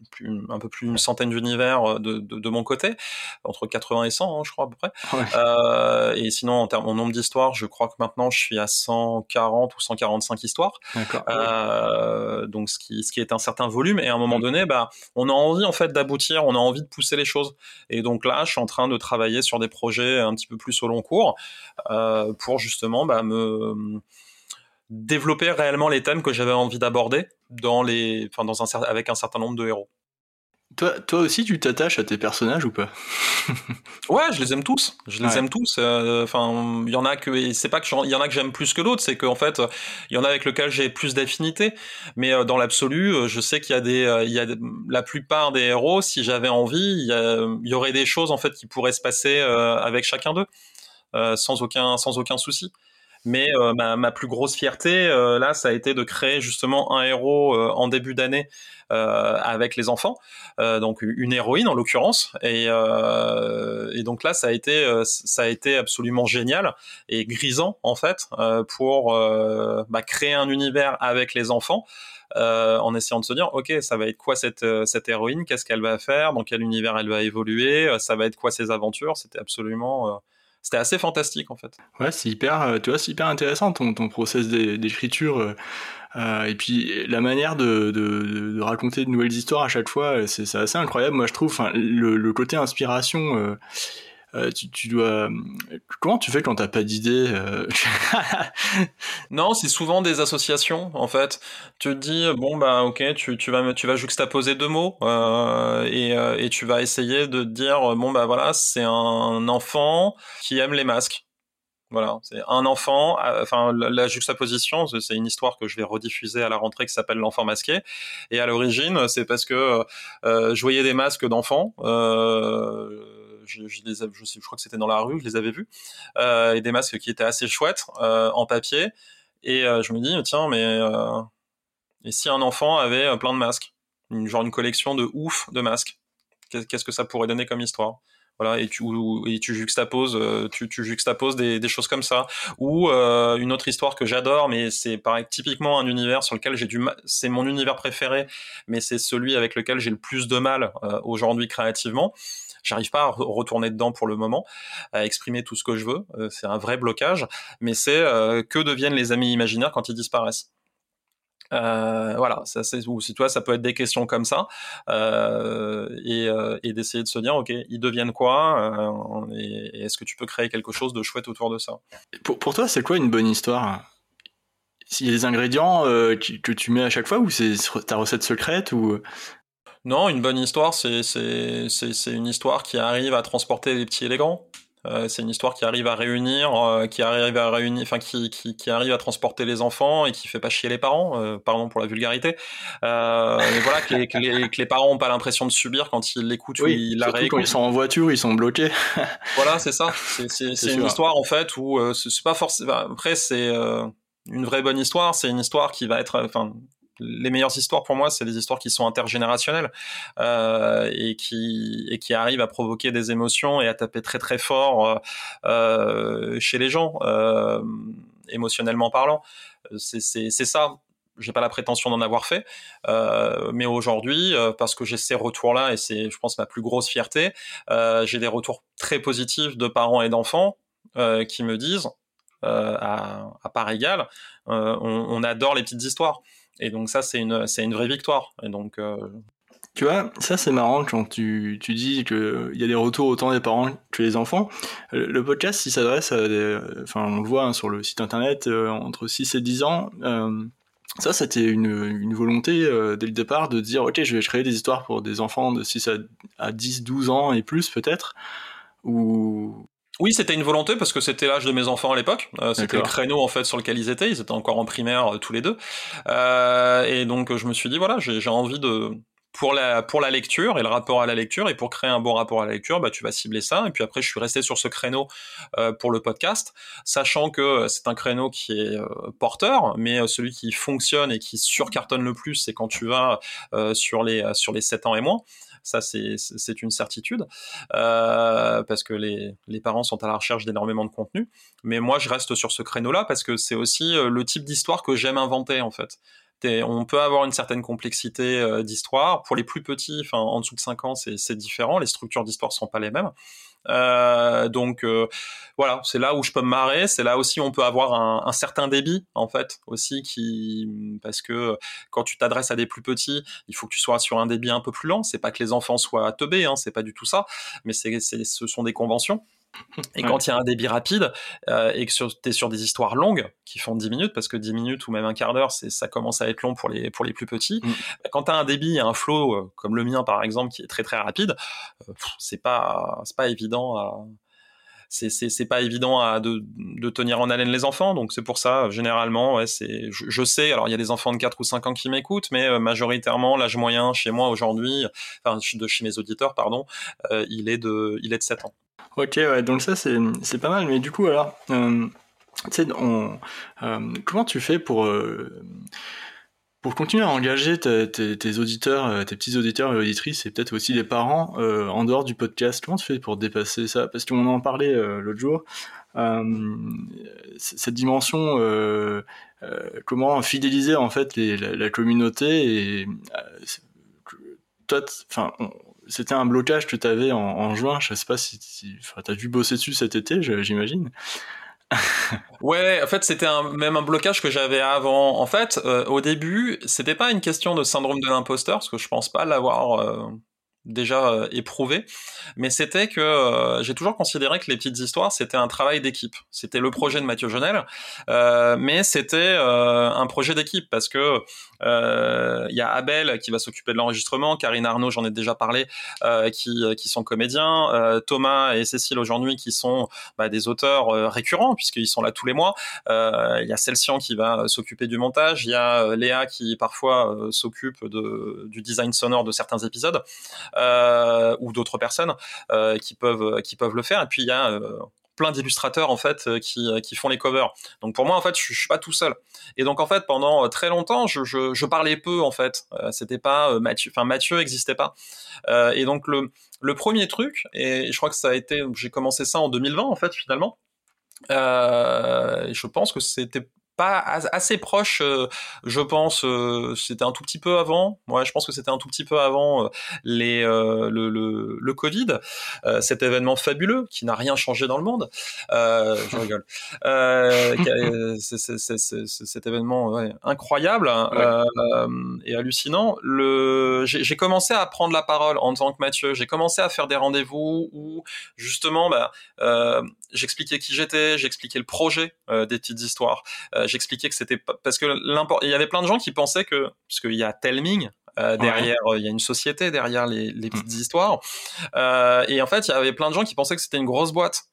Speaker 2: un peu plus d'une centaine d'univers euh, de, de, de, mon côté, entre 80 et 100, hein, je crois à peu près. Euh, et sinon, en termes, en nombre d'histoires, je crois que maintenant, je suis à 140 ou 145 histoires. Euh, donc, ce qui, ce qui est un certain volume. Et à un moment mm. donné, bah, on a envie en fait d'aboutir, on a envie de pousser les choses. Et donc là, je suis en train de travailler sur des projets un petit peu plus au long cours euh, pour justement bah, me développer réellement les thèmes que j'avais envie d'aborder dans les, enfin, dans un, avec un certain nombre de héros.
Speaker 1: Toi, toi aussi, tu t'attaches à tes personnages ou pas?
Speaker 2: Ouais, je les aime tous. Je les aime tous. Euh, enfin, il y en a que, c'est pas que il y en a que j'aime plus que d'autres, c'est qu'en fait, il y en a avec lesquels j'ai plus d'affinité. Mais euh, dans l'absolu, euh, je sais qu'il y a des, il y a la plupart des héros. Si j'avais envie, il y, aurait des choses en fait qui pourraient se passer avec chacun d'eux, sans aucun, sans aucun souci. Mais euh, ma, plus grosse fierté, euh, là, ça a été de créer justement un héros euh, en début d'année avec les enfants, donc une héroïne en l'occurrence. Et, donc là, ça a été, ça a été absolument génial et grisant en fait pour bah, créer un univers avec les enfants. en essayant de se dire ok ça va être quoi cette cette héroïne? Qu'est-ce qu'elle va faire? Dans quel univers elle va évoluer? Ça va être quoi ses aventures? C'était absolument c'était assez fantastique en fait.
Speaker 1: Ouais, c'est hyper, euh, tu vois, c'est hyper intéressant ton, ton process d'écriture. Euh, euh, et puis la manière de, raconter de nouvelles histoires à chaque fois, c'est assez incroyable. Moi, je trouve, le, côté inspiration. Euh, euh, tu, tu, dois. Comment tu fais quand t'as pas d'idée euh
Speaker 2: Non, c'est souvent des associations en fait. Tu te dis bon bah ok, tu, tu vas tu vas juxtaposer deux mots euh, et, euh, et tu vas essayer de dire bon bah voilà c'est un enfant qui aime les masques. Voilà, c'est un enfant. Enfin, la, juxtaposition, c'est une histoire que je vais rediffuser à la rentrée qui s'appelle L'enfant masqué. Et à l'origine, c'est parce que euh, je voyais des masques d'enfants. Euh, je, crois que c'était dans la rue, je les avais vus, euh, et des masques qui étaient assez chouettes euh, en papier. Et euh, je me dis, tiens, mais et si un enfant avait plein de masques, genre une collection de ouf de masques, qu'est-ce que ça pourrait donner comme histoire? Voilà et tu et tu juxtaposes tu, tu juxtaposes des, des choses comme ça. Ou une autre histoire que j'adore mais c'est typiquement un univers sur lequel j'ai du c'est mon univers préféré mais c'est celui avec lequel j'ai le plus de mal aujourd'hui créativement J'arrive pas à retourner dedans pour le moment, à exprimer tout ce que je veux. Euh, c'est un vrai blocage, mais c'est euh, que deviennent les amis imaginaires quand ils disparaissent. Euh, voilà, ça si toi ça peut être des questions comme ça et, d'essayer de se dire ok ils deviennent quoi et, est-ce que tu peux créer quelque chose de chouette autour de ça?
Speaker 1: Pour, toi c'est quoi une bonne histoire? S'il y a des ingrédients que tu mets à chaque fois ou c'est ta recette secrète ou
Speaker 2: non, une bonne histoire, c'est c'est une histoire qui arrive à transporter les petits et les grands. Euh, c'est une histoire qui arrive à réunir, euh, qui arrive à réunir, enfin qui, qui, qui, arrive à transporter les enfants et qui fait pas chier les parents, euh, pardon pour la vulgarité. Euh, mais voilà que les, que les, que les parents ont pas l'impression de subir quand ils l'écoutent
Speaker 1: oui, ou ils la réécoutent. Quand ils sont en voiture, ils sont bloqués.
Speaker 2: voilà, c'est ça. C'est une histoire en fait où c'est pas forcément. Après, c'est une vraie bonne histoire. C'est une histoire qui va être, enfin les meilleures histoires pour moi, c'est des histoires qui sont intergénérationnelles euh, et qui et qui arrivent à provoquer des émotions et à taper très très fort euh, euh chez les gens, émotionnellement parlant. C'est c'est ça. J'ai pas la prétention d'en avoir fait, mais aujourd'hui, parce que j'ai ces retours-là et c'est, je pense, ma plus grosse fierté, j'ai des retours très positifs de parents et d'enfants qui me disent, à, part égale, on adore les petites histoires. Et donc ça, c'est une, c'est une vraie victoire. Et donc, euh...
Speaker 1: Tu vois, ça c'est marrant quand tu, tu dis qu'il y a des retours autant des parents que des enfants. Le, podcast, il s'adresse à des... Enfin, on le voit hein, sur le site internet, euh, entre 6 et 10 ans. Euh, ça, c'était une, une volonté dès le départ de dire, ok, je vais créer des histoires pour des enfants de 6 à, à 10, 12 ans et plus peut-être. Ou
Speaker 2: oui, c'était une volonté parce que c'était l'âge de mes enfants à l'époque. Euh, c'était le créneau en fait sur lequel ils étaient. Ils étaient encore en primaire euh, tous les deux. Euh, et donc je me suis dit voilà, j'ai envie de pour la pour la lecture et le rapport à la lecture et pour créer un bon rapport à la lecture, bah tu vas cibler ça. Et puis après, je suis resté sur ce créneau euh, pour le podcast, sachant que c'est un créneau qui est porteur, mais celui qui fonctionne et qui surcartonne le plus, c'est quand tu vas sur les sur les 7 ans et moins. Ça, c'est une certitude, euh, parce que les, parents sont à la recherche d'énormément de contenu. Mais moi, je reste sur ce créneau-là parce que c'est aussi euh, le type d'histoire que j'aime inventer, en fait on peut avoir une certaine complexité euh, d'histoire. Pour les plus petits, en dessous de 5 ans, c'est différent. Les structures d'histoire sont pas les mêmes. Euh, donc euh, voilà, c'est là où je peux me marrer. C'est là aussi où on peut avoir un, un, certain débit en fait aussi qui parce que quand tu t'adresses à des plus petits, il faut que tu sois sur un débit un peu plus lent. C'est pas que les enfants soient teubés, hein, c'est pas du tout ça, mais c'est ce sont des conventions. Et quand il y a un débit rapide euh, et que tu es sur des histoires longues qui font 10 minutes, parce que 10 minutes ou même un quart d'heure, ça commence à être long pour les, pour les plus petits, mm. quand tu as un débit et un flow euh, comme le mien par exemple qui est très très rapide, euh, c'est pas, pas évident à. C'est pas évident à, de, de, tenir en haleine les enfants, donc c'est pour ça, généralement, ouais, c'est, je, sais, alors il y a des enfants de 4 ou 5 ans qui m'écoutent, mais euh, majoritairement, l'âge moyen chez moi aujourd'hui, enfin, de chez mes auditeurs, pardon, il, est de, il est de 7 ans.
Speaker 1: Ok, ouais, donc ça c'est pas mal, mais du coup alors, euh, sais, euh, comment tu fais pour euh, pour continuer à engager tes, auditeurs, tes petits auditeurs et auditrices, et peut-être aussi les parents en dehors du podcast? Comment tu fais pour dépasser ça? Parce qu'on en parlait l'autre jour, cette dimension, comment fidéliser en fait la, communauté et toi, enfin c'était un blocage que tu avais en, juin. Je sais pas si, tu as dû bosser dessus cet été, j'imagine.
Speaker 2: ouais, en fait, c'était même un blocage que j'avais avant. En fait, euh, au début, c'était pas une question de syndrome de l'imposteur, parce que je pense pas l'avoir euh, déjà euh, éprouvé, mais c'était que euh, j'ai toujours considéré que les petites histoires c'était un travail d'équipe. C'était le projet de Mathieu Jonel, euh, mais c'était un projet d'équipe parce que il y a Abel qui va s'occuper de l'enregistrement, Karine Arnaud j'en ai déjà parlé, qui, qui sont comédiens, Thomas et Cécile aujourd'hui qui sont bah, des auteurs récurrents puisqu'ils sont là tous les mois. Il y a Celsian qui va s'occuper du montage, il y a Léa qui parfois s'occupe de, du design sonore de certains épisodes. Euh, ou d'autres personnes euh, qui peuvent qui peuvent le faire. Et puis il y a euh, plein d'illustrateurs en fait qui, qui font les covers. Donc pour moi en fait je, suis pas tout seul. Et donc en fait pendant très longtemps je, je, je parlais peu en fait. C'était pas Mathieu, enfin Mathieu existait pas. et donc le le premier truc et je crois que ça a été j'ai commencé ça en 2020 en fait finalement. Je pense que c'était pas assez proche, euh, je pense. Euh, c'était un tout petit peu avant. Ouais, je pense que c'était un tout petit peu avant euh, les le, le, le, Covid, cet événement fabuleux qui n'a rien changé dans le monde. je rigole. cet événement ouais, incroyable hein, et hallucinant. Le, j'ai commencé à prendre la parole en tant que Mathieu. J'ai commencé à faire des rendez-vous où justement, bah, j'expliquais qui j'étais, j'expliquais le projet des petites histoires j'expliquais que c'était parce que il y avait plein de gens qui pensaient que parce qu'il y a Telming euh, derrière, euh, il y a une société derrière les, les petites mm. histoires. Euh, et en fait, il y avait plein de gens qui pensaient que c'était une grosse boîte,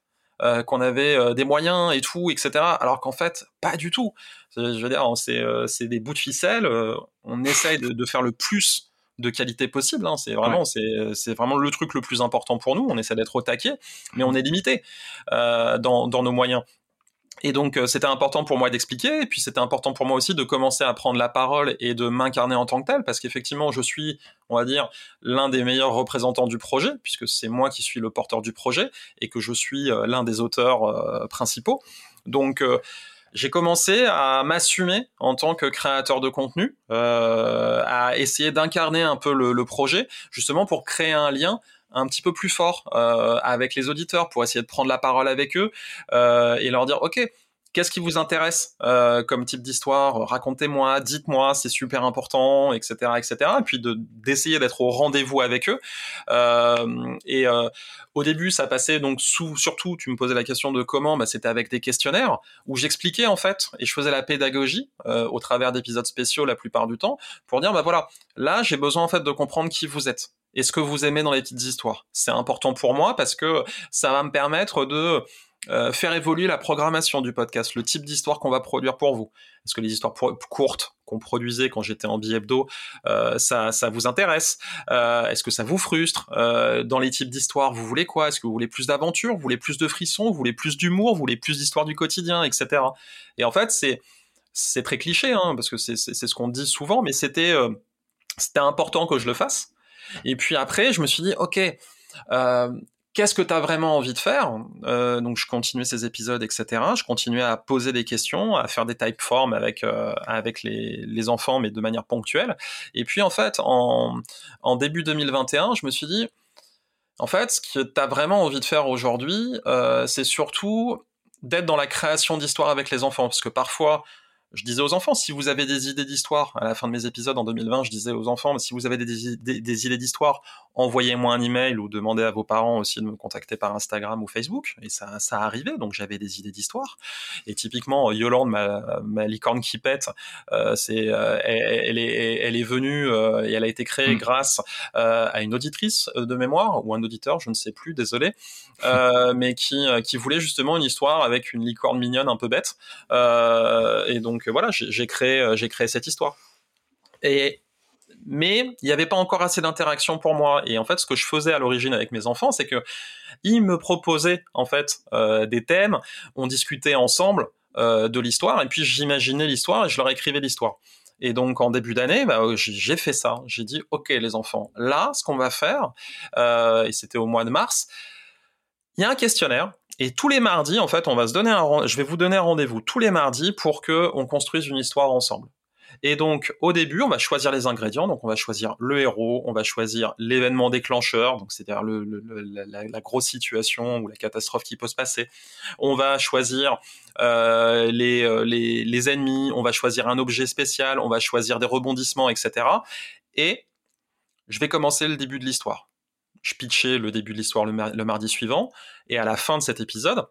Speaker 2: euh, qu'on avait euh, des moyens et tout, etc. Alors qu'en fait, pas du tout. Je veux dire, c'est des bouts de ficelle. on essaye de, de, faire le plus de qualité possible. Hein. C'est vraiment, c'est vraiment le truc le plus important pour nous. On essaie d'être au taquet, mais on est limité dans, dans nos moyens. Et donc euh, c'était important pour moi d'expliquer, et puis c'était important pour moi aussi de commencer à prendre la parole et de m'incarner en tant que tel, parce qu'effectivement je suis, on va dire, l'un des meilleurs représentants du projet, puisque c'est moi qui suis le porteur du projet, et que je suis euh, l'un des auteurs euh, principaux. Donc j'ai commencé à m'assumer en tant que créateur de contenu, à essayer d'incarner un peu le, le projet, justement pour créer un lien un petit peu plus fort euh, avec les auditeurs pour essayer de prendre la parole avec eux euh, et leur dire ok qu'est-ce qui vous intéresse euh, comme type d'histoire? Racontez-moi, dites-moi, c'est super important, etc., etc. Et puis de d'essayer d'être au rendez-vous avec eux. Euh, et euh, au début, ça passait donc sous, surtout, tu me posais la question de comment, bah, c'était avec des questionnaires où j'expliquais en fait et je faisais la pédagogie euh, au travers d'épisodes spéciaux la plupart du temps pour dire bah voilà, là j'ai besoin en fait de comprendre qui vous êtes et ce que vous aimez dans les petites histoires? C'est important pour moi parce que ça va me permettre de euh, faire évoluer la programmation du podcast, le type d'histoire qu'on va produire pour vous. Est-ce que les histoires courtes qu'on produisait quand j'étais en bi-hebdo, euh, ça, ça vous intéresse euh, Est-ce que ça vous frustre? Dans les types d'histoires, vous voulez quoi? Est-ce que vous voulez plus d'aventure Vous voulez plus de frissons? Vous voulez plus d'humour? Vous voulez plus d'histoire du quotidien, etc. Et en fait, c'est c'est très cliché, hein, parce que c'est ce qu'on dit souvent, mais c'était c'était important que je le fasse. Et puis après, je me suis dit, ok, qu'est-ce que tu as vraiment envie de faire? Euh, Donc je continuais ces épisodes, etc. Je continuais à poser des questions, à faire des typeforms avec euh, avec les, enfants, mais de manière ponctuelle. Et puis en fait, en, en début 2021, je me suis dit, en fait, ce que tu as vraiment envie de faire aujourd'hui, euh, c'est surtout d'être dans la création d'histoires avec les enfants, parce que parfois je disais aux enfants, si vous avez des idées d'histoire, à la fin de mes épisodes en 2020, je disais aux enfants, si vous avez des, des, idées d'histoire, envoyez-moi un email ou demandez à vos parents aussi de me contacter par Instagram ou Facebook. Et ça, ça arrivait, donc j'avais des idées d'histoire. Et typiquement, Yolande, ma, ma licorne qui pète, euh, c'est, euh, elle, est, elle est venue euh, et elle a été créée mm. grâce à une auditrice de mémoire ou un auditeur, je ne sais plus, désolé, mais qui, qui voulait justement une histoire avec une licorne mignonne un peu bête. et donc donc voilà, j'ai créé, euh, j'ai créé cette histoire. Et mais il n'y avait pas encore assez d'interaction pour moi. Et en fait, ce que je faisais à l'origine avec mes enfants, c'est que ils me proposaient en fait euh, des thèmes, on discutait ensemble euh, de l'histoire, et puis j'imaginais l'histoire et je leur écrivais l'histoire. Et donc en début d'année, bah, j'ai fait ça. J'ai dit, ok les enfants, là, ce qu'on va faire, et c'était au mois de mars, il y a un questionnaire et tous les mardis, en fait, on va se donner un, je vais vous donner un rendez-vous tous les mardis pour que on construise une histoire ensemble. Et donc, au début, on va choisir les ingrédients. Donc, on va choisir le héros, on va choisir l'événement déclencheur, donc c'est-à-dire le, la, grosse situation ou la catastrophe qui peut se passer. On va choisir euh, les, euh, les, les ennemis, on va choisir un objet spécial, on va choisir des rebondissements, etc. Et je vais commencer le début de l'histoire je pitchais le début de l'histoire le, mardi suivant, et à la fin de cet épisode,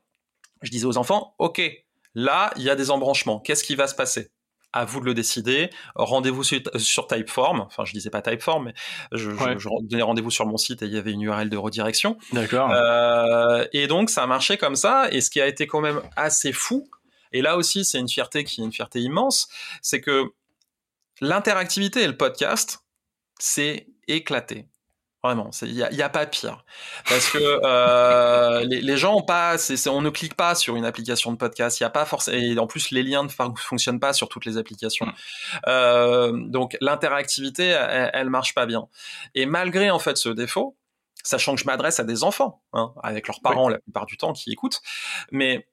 Speaker 2: je disais aux enfants, OK, là, il y a des embranchements, qu'est-ce qui va se passer? À vous de le décider. Rendez-vous sur, Typeform. Enfin, je disais pas Typeform, mais je, donnais rendez-vous sur mon site et il y avait une URL de redirection.
Speaker 1: D'accord.
Speaker 2: Euh, et donc, ça a marché comme ça. Et ce qui a été quand même assez fou, et là aussi, c'est une fierté qui est une fierté immense, c'est que l'interactivité et le podcast, c'est éclaté. Vraiment, il n'y a, a, pas pire. Parce que euh, les, les, gens ont pas, on ne clique pas sur une application de podcast. Il y a pas forcément, et en plus les liens ne fonctionnent pas sur toutes les applications. Euh, donc l'interactivité, elle, elle, marche pas bien. Et malgré en fait ce défaut, sachant que je m'adresse à des enfants, hein, avec leurs parents la plupart du temps qui écoutent, mais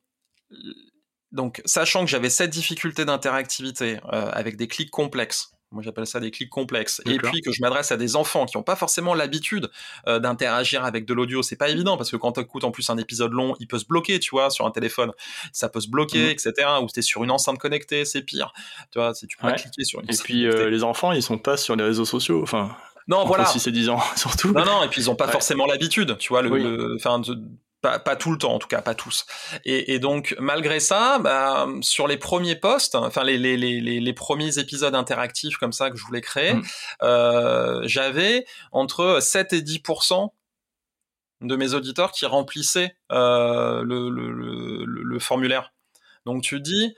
Speaker 2: donc sachant que j'avais cette difficulté d'interactivité euh, avec des clics complexes moi, j'appelle ça des clics complexes. Et puis que je m'adresse à des enfants qui n'ont pas forcément l'habitude euh, d'interagir avec de l'audio. C'est pas évident parce que quand tu écoutes en plus un épisode long, il peut se bloquer, tu vois, sur un téléphone. Ça peut se bloquer, mmh. etc. Ou tu es sur une enceinte connectée, c'est pire. Tu vois, si tu peux cliquer sur une
Speaker 1: Et puis, euh, les enfants, ils sont pas sur les réseaux sociaux. Enfin,
Speaker 2: non, voilà.
Speaker 1: Si c'est 10 ans, surtout.
Speaker 2: Non, non, et puis ils ont pas forcément l'habitude, tu vois, le, enfin, pas, pas, tout le temps en tout cas, pas tous. Et, et donc malgré ça, bah, sur les premiers posts, enfin les, les, les, les, premiers épisodes interactifs comme ça que je voulais créer, mm. euh, j'avais entre 7 et 10% de mes auditeurs qui remplissaient euh, le, le, le, le, formulaire. Donc tu dis,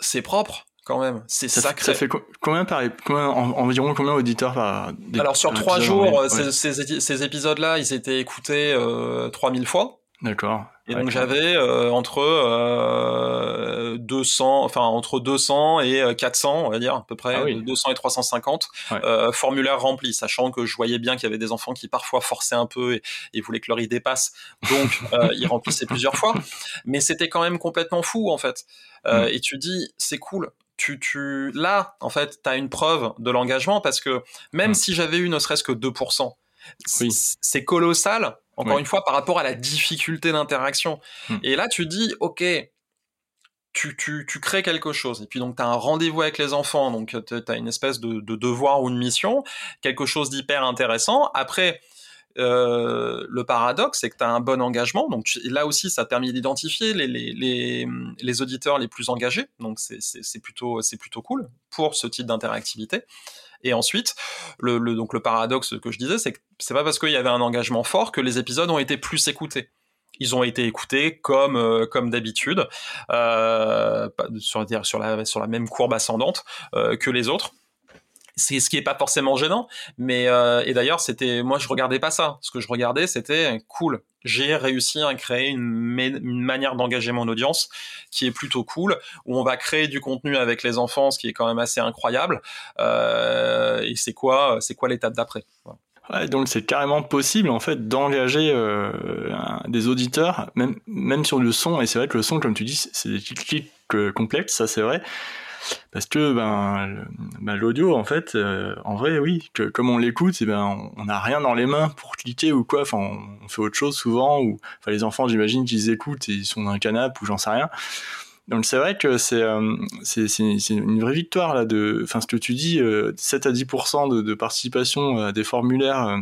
Speaker 2: c'est propre, quand même. C'est sacré.
Speaker 1: Ça fait combien par combien, environ combien d'auditeurs par
Speaker 2: Alors sur trois jours, ces, ces, épisodes-là, ils étaient écoutés euh, 3000 fois.
Speaker 1: D'accord.
Speaker 2: Et donc j'avais euh, entre euh, 200, enfin entre 200 et 400, euh, on va dire à peu près, ah 200 et 350 euh, formulaires remplis, sachant que je voyais bien qu'il y avait des enfants qui parfois forçaient un peu et, et voulaient que leur idée passe, donc euh, ils remplissaient plusieurs fois. Mais c'était quand même complètement fou en fait. Mm. Et tu dis c'est cool, tu, tu, là, en fait, tu as une preuve de l'engagement parce que même mm. si j'avais eu ne serait-ce que 2%, c'est colossal, encore une fois, par rapport à la difficulté d'interaction. Mm. Et là, tu dis, OK, tu, tu, tu, crées quelque chose. Et puis donc, tu as un rendez-vous avec les enfants, donc tu as une espèce de, de, devoir ou une mission, quelque chose d'hyper intéressant. Après, euh, le paradoxe, c'est que tu as un bon engagement. Donc là aussi, ça te permet d'identifier les, les, les, les, auditeurs les plus engagés. Donc c'est plutôt, plutôt cool pour ce type d'interactivité. Et ensuite, le, le, donc le paradoxe que je disais, c'est que c'est pas parce qu'il y avait un engagement fort que les épisodes ont été plus écoutés ils ont été écoutés comme euh, comme d'habitude euh, sur, sur la sur la même courbe ascendante euh, que les autres c'est ce qui est pas forcément gênant mais euh, et d'ailleurs c'était moi je regardais pas ça. Ce que je regardais c'était cool. J'ai réussi à créer une, manière d'engager mon audience qui est plutôt cool où on va créer du contenu avec les enfants ce qui est quand même assez incroyable. Euh, et c'est quoi c'est quoi l'étape d'après?
Speaker 1: Donc c'est carrément possible en fait d'engager euh, des auditeurs, même même sur le son. Et c'est vrai que le son, comme tu dis, c'est des clics euh, complexes, ça c'est vrai. Parce que ben, ben l'audio en fait, euh, en vrai oui, comme on l'écoute, eh ben on n'a rien dans les mains pour cliquer ou quoi. Enfin, on, fait autre chose souvent. Ou enfin les enfants, j'imagine qu'ils écoutent et ils sont dans un canapé ou j'en sais rien. Donc c'est vrai que c'est euh, une vraie victoire là de enfin ce que tu dis 7 à 10 de, de, participation à des formulaires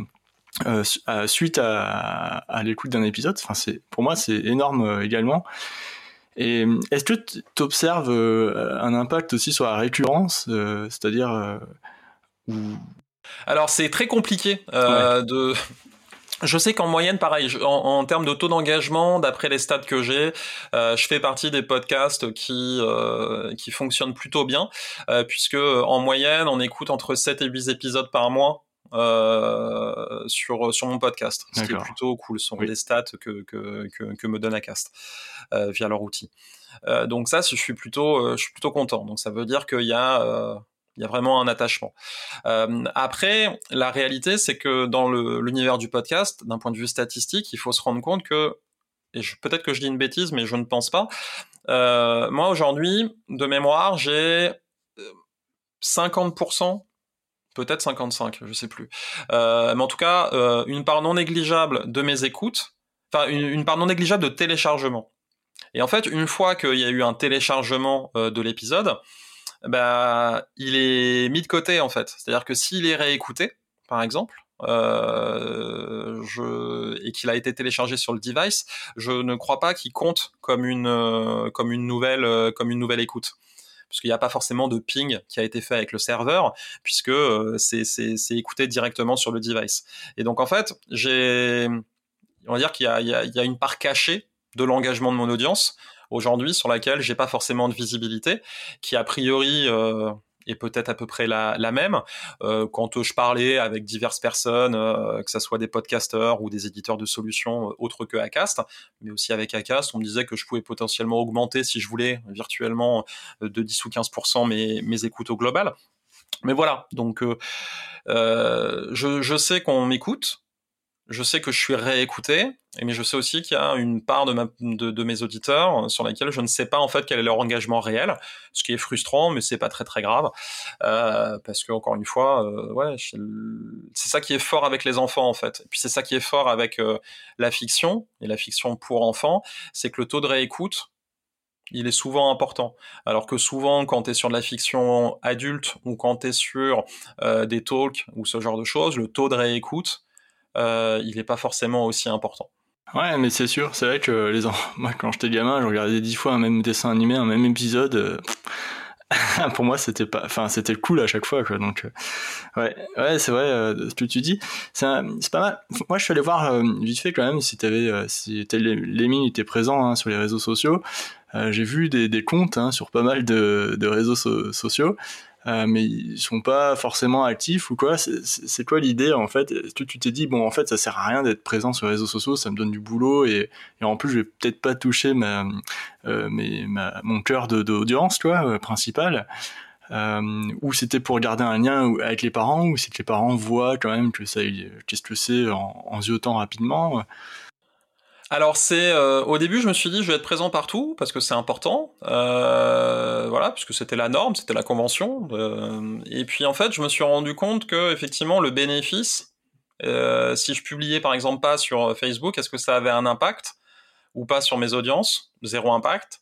Speaker 1: euh, suite à, à l'écoute d'un épisode. Enfin pour moi c'est énorme également. Et est-ce que tu observes euh, un impact aussi sur la récurrence, euh, c'est-à-dire
Speaker 2: euh, Alors c'est très compliqué de. Je sais qu'en moyenne, pareil, en, termes de taux d'engagement, d'après les stats que j'ai, je fais partie des podcasts qui qui fonctionnent plutôt bien, puisque en moyenne, on écoute entre 7 et 8 épisodes par mois euh, sur sur mon podcast, ce qui est plutôt cool. Ce sont des stats que que, que, que me donne Acast euh, via leur outil. Euh, donc ça, je suis plutôt je suis plutôt content. Donc ça veut dire qu'il y a il y a vraiment un attachement. Euh, après, la réalité, c'est que dans l'univers du podcast, d'un point de vue statistique, il faut se rendre compte que, et peut-être que je dis une bêtise, mais je ne pense pas. Euh, moi aujourd'hui, de mémoire, j'ai 50% peut-être 55, je sais plus. Euh, mais en tout cas, euh, une part non négligeable de mes écoutes, enfin une, part non négligeable de téléchargement. Et en fait, une fois qu'il y a eu un téléchargement euh, de l'épisode, bah, il est mis de côté en fait. C'est-à-dire que s'il est réécouté, par exemple, et qu'il a été téléchargé sur le device, je ne crois pas qu'il compte comme une comme une nouvelle comme une nouvelle écoute puisqu'il n'y a pas forcément de ping qui a été fait avec le serveur, puisque euh, c'est écouté directement sur le device. Et donc en fait, on va dire qu'il y a, une part cachée de l'engagement de mon audience aujourd'hui sur laquelle j'ai pas forcément de visibilité, qui a priori euh, est peut-être à peu près la, la même. Euh, quand je parlais avec diverses personnes, euh, que ce soit des podcasteurs ou des éditeurs de solutions euh, autres que Acast, mais aussi avec Acast, on me disait que je pouvais potentiellement augmenter, si je voulais, virtuellement de 10 ou 15% mes, mes écoutes au global. Mais voilà, donc je sais qu'on m'écoute, je sais que je suis réécouté, mais je sais aussi qu'il y a une part de, ma, de, mes auditeurs sur laquelle je ne sais pas en fait quel est leur engagement réel, ce qui est frustrant, mais c'est pas très très grave, euh, parce que encore une fois, euh, ouais, c'est ça qui est fort avec les enfants en fait. Et puis c'est ça qui est fort avec euh, la fiction et la fiction pour enfants, c'est que le taux de réécoute il est souvent important. Alors que souvent, quand tu es sur de la fiction adulte ou quand tu es sur euh, des talks ou ce genre de choses, le taux de réécoute, euh, il n'est pas forcément aussi important.
Speaker 1: Ouais, mais c'est sûr, c'est vrai que les moi quand j'étais gamin, je regardais dix fois un même dessin animé, un même épisode. Euh, pour moi, c'était pas, enfin, c'était cool à chaque fois, quoi. Donc, euh, ouais, ouais, c'est vrai, ce que tu dis, c'est pas mal. Moi, je suis allé voir vite fait quand même si t'avais, si Lémi présent hein, sur les réseaux sociaux. J'ai vu des, comptes hein, sur pas mal de réseaux sociaux. Euh, mais ils sont pas forcément actifs ou quoi. C'est quoi l'idée en fait? Tu t'es dit bon en fait ça sert à rien d'être présent sur les réseaux sociaux, ça me donne du boulot et, en plus je vais peut-être pas toucher ma, euh, mon cœur d'audience quoi euh, principal. Ou c'était pour garder un lien avec les parents ou c'est que les parents voient quand même que ça qu'est-ce que c'est en, en ziotant rapidement
Speaker 2: alors c'est euh, au début je me suis dit je vais être présent partout parce que c'est important, euh, voilà puisque c'était la norme, c'était la convention. Euh, et puis en fait je me suis rendu compte que effectivement le bénéfice, euh, si je publiais par exemple pas sur Facebook, est-ce que ça avait un impact ou pas sur mes audiences Zéro impact.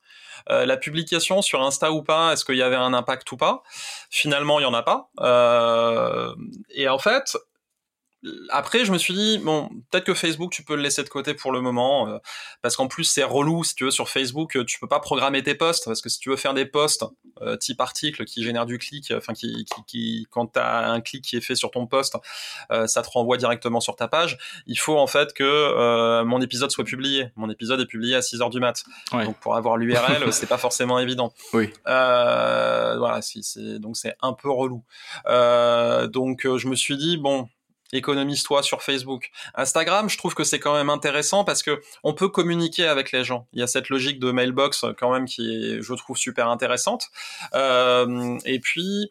Speaker 2: Euh, la publication sur Insta ou pas, est-ce qu'il y avait un impact ou pas? Finalement, il y en a pas. et en fait, après, je me suis dit, bon, peut-être que Facebook, tu peux le laisser de côté pour le moment, euh, parce qu'en plus, c'est relou, si tu veux, sur Facebook, euh, tu peux pas programmer tes posts, parce que si tu veux faire des posts euh, type article qui génèrent du clic, enfin, qui, qui, qui, quand tu as un clic qui est fait sur ton post, ça te renvoie directement sur ta page. Il faut en fait que mon épisode soit publié. Mon épisode est publié à 6 heures du mat. Donc, pour avoir l'URL, c'est pas forcément évident.
Speaker 1: Oui.
Speaker 2: voilà, c'est, donc c'est un peu relou. donc, je me suis dit, bon, économise-toi sur Facebook. Instagram, je trouve que c'est quand même intéressant parce que on peut communiquer avec les gens. Il y a cette logique de mailbox quand même qui est, je trouve, super intéressante. Euh, et puis,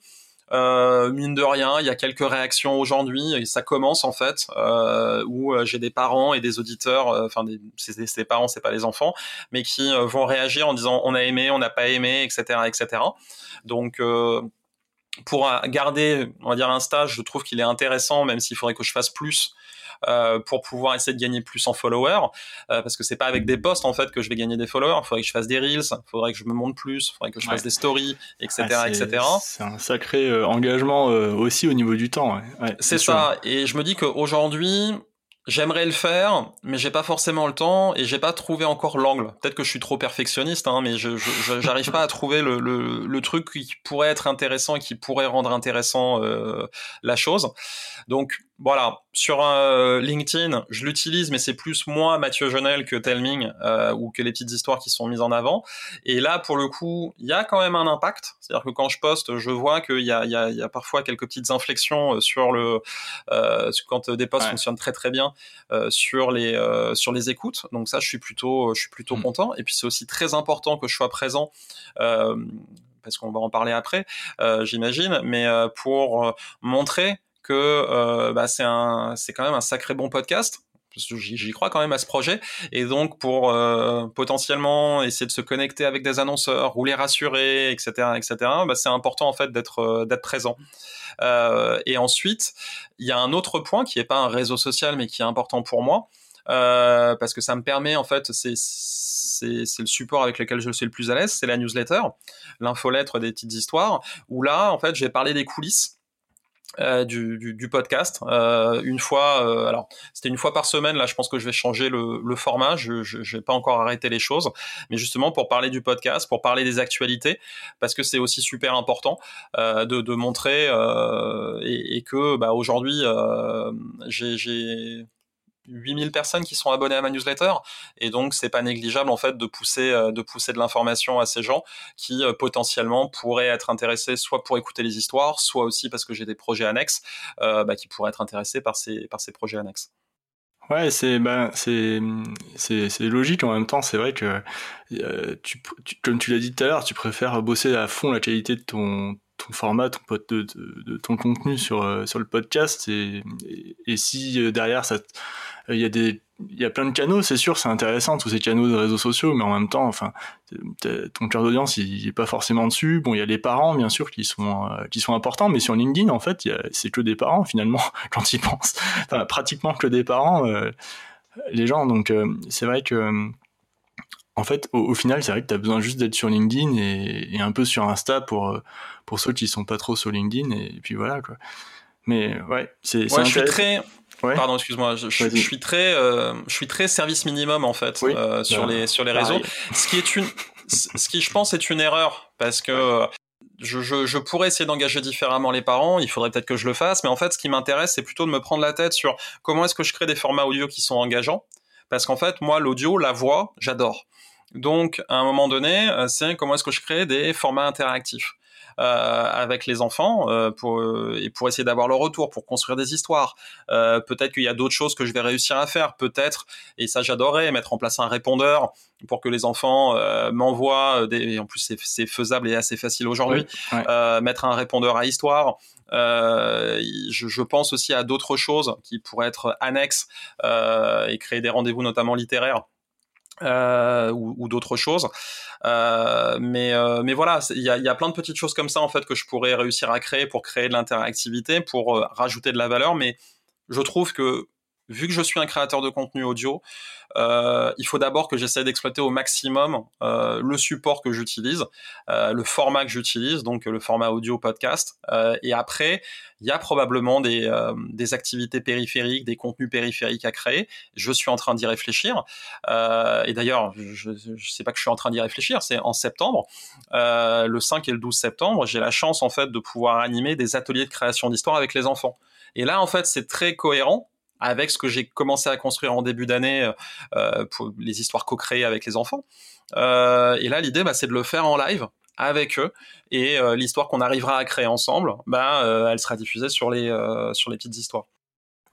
Speaker 2: Euh, mine de rien, il y a quelques réactions aujourd'hui et ça commence en fait euh, où euh, j'ai des parents et des auditeurs, euh, enfin c'est des parents, c'est pas les enfants, mais qui vont réagir en disant on a aimé, on n'a pas aimé, etc., etc. Donc pour garder, on va dire un stage, je trouve qu'il est intéressant, même s'il faudrait que je fasse plus euh, pour pouvoir essayer de gagner plus en followers, euh, parce que c'est pas avec des posts en fait que je vais gagner des followers. Il faudrait que je fasse des reels, il faudrait que je me montre plus, il faudrait que je fasse des stories, etc., etc.
Speaker 1: C'est un sacré euh, engagement aussi au niveau du temps.
Speaker 2: Ouais. c'est ça. Et je me dis qu'aujourd'hui, J'aimerais le faire, mais j'ai pas forcément le temps et j'ai pas trouvé encore l'angle. Peut-être que je suis trop perfectionniste, hein, mais je j'arrive pas à trouver le, le, le, truc qui pourrait être intéressant et qui pourrait rendre intéressant euh, la chose. Donc voilà, sur euh, LinkedIn, je l'utilise, mais c'est plus moi, Mathieu Jonel, que Telming euh, ou que les petites histoires qui sont mises en avant. Et là, pour le coup, il y a quand même un impact. C'est-à-dire que quand je poste, je vois qu'il y a, y, a, y a, parfois quelques petites inflexions euh, sur le euh, quand des posts fonctionnent très très bien euh, sur les sur les écoutes. Donc ça, je suis plutôt je suis plutôt mm. content. Et puis c'est aussi très important que je sois présent parce qu'on va en parler après, euh, j'imagine, mais euh, pour montrer que euh, bah, c'est un, c'est quand même un sacré bon podcast. J'y crois quand même à ce projet et donc pour euh, potentiellement essayer de se connecter avec des annonceurs ou les rassurer, etc., etc. Bah, c'est important en fait d'être euh, d'être présent. Et ensuite, il y a un autre point qui est pas un réseau social mais qui est important pour moi parce que ça me permet en fait c'est le support avec lequel je suis le plus à l'aise, c'est la newsletter, l'infolettre des petites histoires, où là, en fait, j'ai parlé des coulisses euh, du, du, du, podcast. Euh, une fois, euh, alors c'était une fois par semaine. Là, je pense que je vais changer le, le format. Je n'ai pas encore arrêté les choses, mais justement pour parler du podcast, pour parler des actualités, parce que c'est aussi super important euh, de, de, montrer et, et, que bah, aujourd'hui j'ai 8000 personnes qui sont abonnées à ma newsletter et donc c'est pas négligeable en fait de pousser euh, de pousser de l'information à ces gens qui euh, potentiellement pourraient être intéressés soit pour écouter les histoires soit aussi parce que j'ai des projets annexes euh, bah, qui pourraient être intéressés par ces par ces projets annexes
Speaker 1: Ouais, c'est ben c'est c'est logique en même temps. C'est vrai que tu, comme tu l'as dit tout à l'heure, tu préfères bosser à fond la qualité de ton ton format, ton, de, de, ton contenu sur sur le podcast et, et, si derrière ça il y a y a plein de canaux, c'est sûr, c'est intéressant tous ces canaux de réseaux sociaux, mais en même temps, enfin, ton cœur d'audience, il, est pas forcément dessus. Bon, il y a les parents, bien sûr, qui sont euh, qui sont importants, mais sur LinkedIn, en fait, c'est que des parents finalement quand ils pensent, enfin, pratiquement que des parents, euh, les gens. Donc, euh, c'est vrai que en fait, au, final, c'est vrai que tu as besoin juste d'être sur LinkedIn et, et, un peu sur Insta pour pour ceux qui sont pas trop sur LinkedIn, et, puis voilà quoi. Mais ouais, c'est.
Speaker 2: Ouais, je suis très Pardon, excuse-moi. Je, je, suis très, euh, je suis très service minimum en fait euh, sur les sur les réseaux. Ce qui est une, ce qui je pense est une erreur parce que je, je, je, pourrais essayer d'engager différemment les parents, il faudrait peut-être que je le fasse, mais en fait, ce qui m'intéresse, c'est plutôt de me prendre la tête sur comment est-ce que je crée des formats audio qui sont engageants. Parce qu'en fait, moi, l'audio, la voix, j'adore. Donc, à un moment donné, euh, c'est comment est-ce que je crée des formats interactifs. Euh, avec les enfants euh, pour, euh, et pour essayer d'avoir leur retour, pour construire des histoires. peut-être qu'il y a d'autres choses que je vais réussir à faire, peut-être, et ça j'adorais, mettre en place un répondeur pour que les enfants m'envoient des, en plus c'est faisable et assez facile aujourd'hui, mettre un répondeur à histoire. Euh, je, je, pense aussi à d'autres choses qui pourraient être annexes et créer des rendez-vous notamment littéraires euh, ou, ou d'autres choses. Euh, mais, euh, mais voilà, il y a, y a, plein de petites choses comme ça en fait que je pourrais réussir à créer pour créer de l'interactivité, pour euh, rajouter de la valeur. Mais je trouve que vu que je suis un créateur de contenu audio, euh, il faut d'abord que j'essaie d'exploiter au maximum euh, le support que j'utilise, euh, le format que j'utilise, donc le format audio podcast. Euh, et après, il y a probablement des, euh, des, activités périphériques, des contenus périphériques à créer. Je suis en train d'y réfléchir. Euh, et d'ailleurs, je ne sais pas que je suis en train d'y réfléchir, c'est en septembre, le 5 et le 12 septembre, j'ai la chance en fait de pouvoir animer des ateliers de création d'histoire avec les enfants. Et là, en fait, c'est très cohérent avec ce que j'ai commencé à construire en début d'année euh, pour les histoires co-créées avec les enfants. Euh, et là, l'idée, bah, c'est de le faire en live avec eux et euh, l'histoire qu'on arrivera à créer ensemble, bah, euh, elle sera diffusée sur les euh, sur les petites histoires.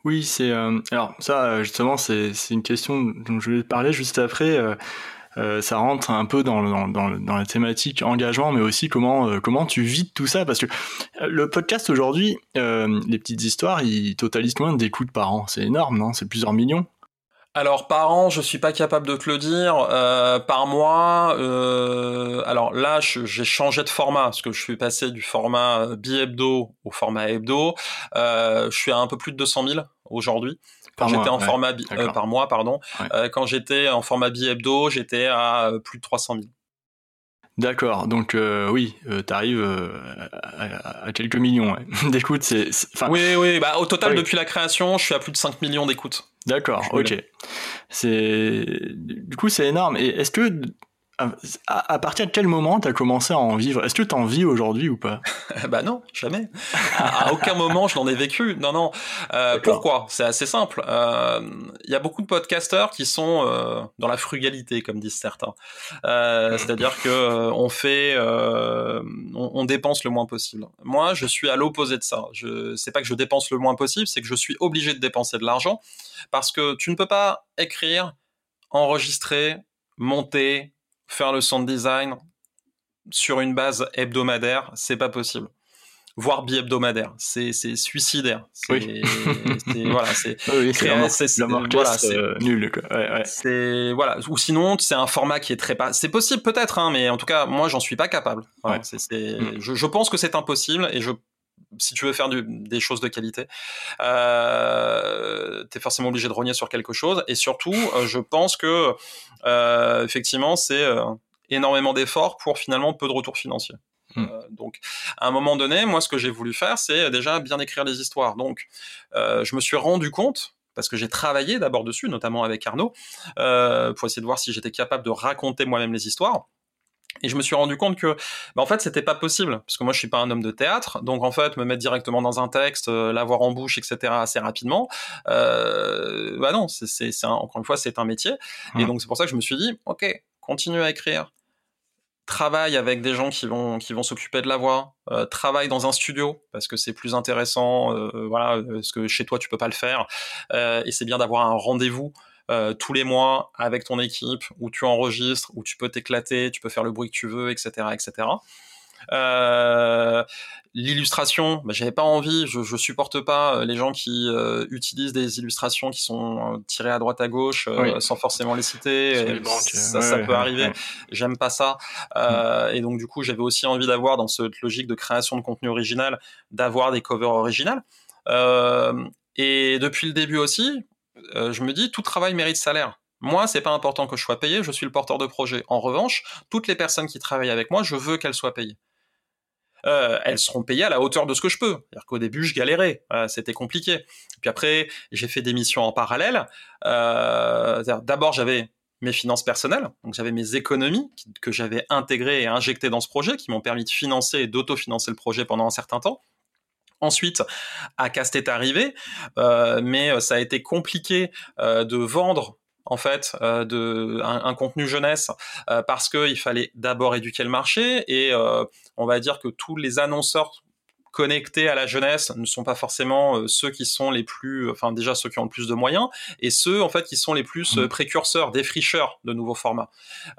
Speaker 1: Oui, c'est alors ça justement c'est une question dont je vais parler juste après ça rentre un peu dans, la thématique engagement, mais aussi comment, comment tu vis tout ça. Parce que le podcast aujourd'hui, les petites histoires, ils totalisent combien d'écoutes par an C'est énorme, non? C'est plusieurs millions
Speaker 2: alors par an, je suis pas capable de te le dire. Euh, par mois, euh, alors là, j'ai changé de format parce que je suis passé du format euh, bi-hebdo au format hebdo. je suis à un peu plus de 200 000 aujourd'hui. Quand j'étais en format par mois, pardon. quand j'étais en format bi-hebdo, j'étais à plus de 300 000.
Speaker 1: D'accord, donc euh, oui, euh, tu arrives euh, à, quelques millions d'écoutes. C'est,
Speaker 2: oui, oui, bah, au total, depuis la création, je suis à plus de 5 millions d'écoutes.
Speaker 1: D'accord, ok. C'est... Du coup, c'est énorme. Et est-ce que à, partir de quel moment tu as commencé à en vivre? Est-ce que tu en vis aujourd'hui ou pas?
Speaker 2: Bah non, jamais. À, aucun moment je n'en ai vécu. Non, non. Euh, pourquoi? C'est assez simple. Il euh, y a beaucoup de podcasteurs qui sont euh, dans la frugalité, comme disent certains. C'est-à-dire que on fait, on, dépense le moins possible. Moi, je suis à l'opposé de ça. Je, c'est pas que je dépense le moins possible, c'est que je suis obligé de dépenser de l'argent parce que tu ne peux pas écrire, enregistrer, monter, faire le sound design sur une base hebdomadaire, c'est pas possible. Voire bi-hebdomadaire, c'est suicidaire.
Speaker 1: Oui. voilà, c'est oui, voilà, euh, nul.
Speaker 2: C'est voilà, ou sinon c'est un format qui est très pas. C'est possible peut-être, hein, mais en tout cas moi j'en suis pas capable. Voilà, mm. je, je, pense que c'est impossible et je si tu veux faire des choses de qualité, euh, tu es forcément obligé de rogner sur quelque chose. Et surtout, euh, je pense que euh, effectivement, c'est euh, énormément d'efforts pour finalement peu de retours financiers. Hmm. donc, à un moment donné, moi, ce que j'ai voulu faire, c'est déjà bien écrire les histoires. Donc, je me suis rendu compte parce que j'ai travaillé d'abord dessus, notamment avec Arnaud, pour essayer de voir si j'étais capable de raconter moi-même les histoires. Et je me suis rendu compte que, bah en fait, c'était pas possible, parce que moi, je suis pas un homme de théâtre, donc en fait, me mettre directement dans un texte, euh, l'avoir en bouche, etc., assez rapidement, euh, bah non, c'est, c'est, encore une fois, c'est un métier. Et donc c'est pour ça que je me suis dit, ok, continue à écrire, travaille avec des gens qui vont qui vont s'occuper de la voix, euh, travaille dans un studio parce que c'est plus intéressant, euh, voilà, parce que chez toi tu peux pas le faire, euh, et c'est bien d'avoir un rendez-vous euh, tous les mois avec ton équipe où tu enregistres, où tu peux t'éclater, tu peux faire le bruit que tu veux, etc., etc. Euh, l'illustration, bah, j'avais pas envie, je, je supporte pas euh, les gens qui utilisent des illustrations qui sont tirées à droite à gauche sans forcément les citer. ça, ça peut arriver. J'aime pas ça. Mm. Et donc du coup, j'avais aussi envie d'avoir dans cette logique de création de contenu original, d'avoir des covers originales. et depuis le début aussi, euh, je me dis, tout travail mérite salaire. Moi, c'est pas important que je sois payé, je suis le porteur de projet. En revanche, toutes les personnes qui travaillent avec moi, je veux qu'elles soient payées. Euh, elles seront payées à la hauteur de ce que je peux. C'est-à-dire qu'au début, je galérais, euh, c'était compliqué. Puis après, j'ai fait des missions en parallèle. D'abord, j'avais mes finances personnelles, donc j'avais mes économies que j'avais intégrées et injectées dans ce projet, qui m'ont permis de financer et d'autofinancer le projet pendant un certain temps. Ensuite, Acast est arrivé, euh, mais euh, ça a été compliqué euh, de vendre en fait de un, contenu jeunesse parce qu'il fallait d'abord éduquer le marché et on va dire que tous les annonceurs connectés à la jeunesse ne sont pas forcément euh, ceux qui sont les plus, enfin déjà ceux qui ont le plus de moyens, et ceux en fait qui sont les plus euh, mmh. précurseurs, défricheurs de nouveaux formats.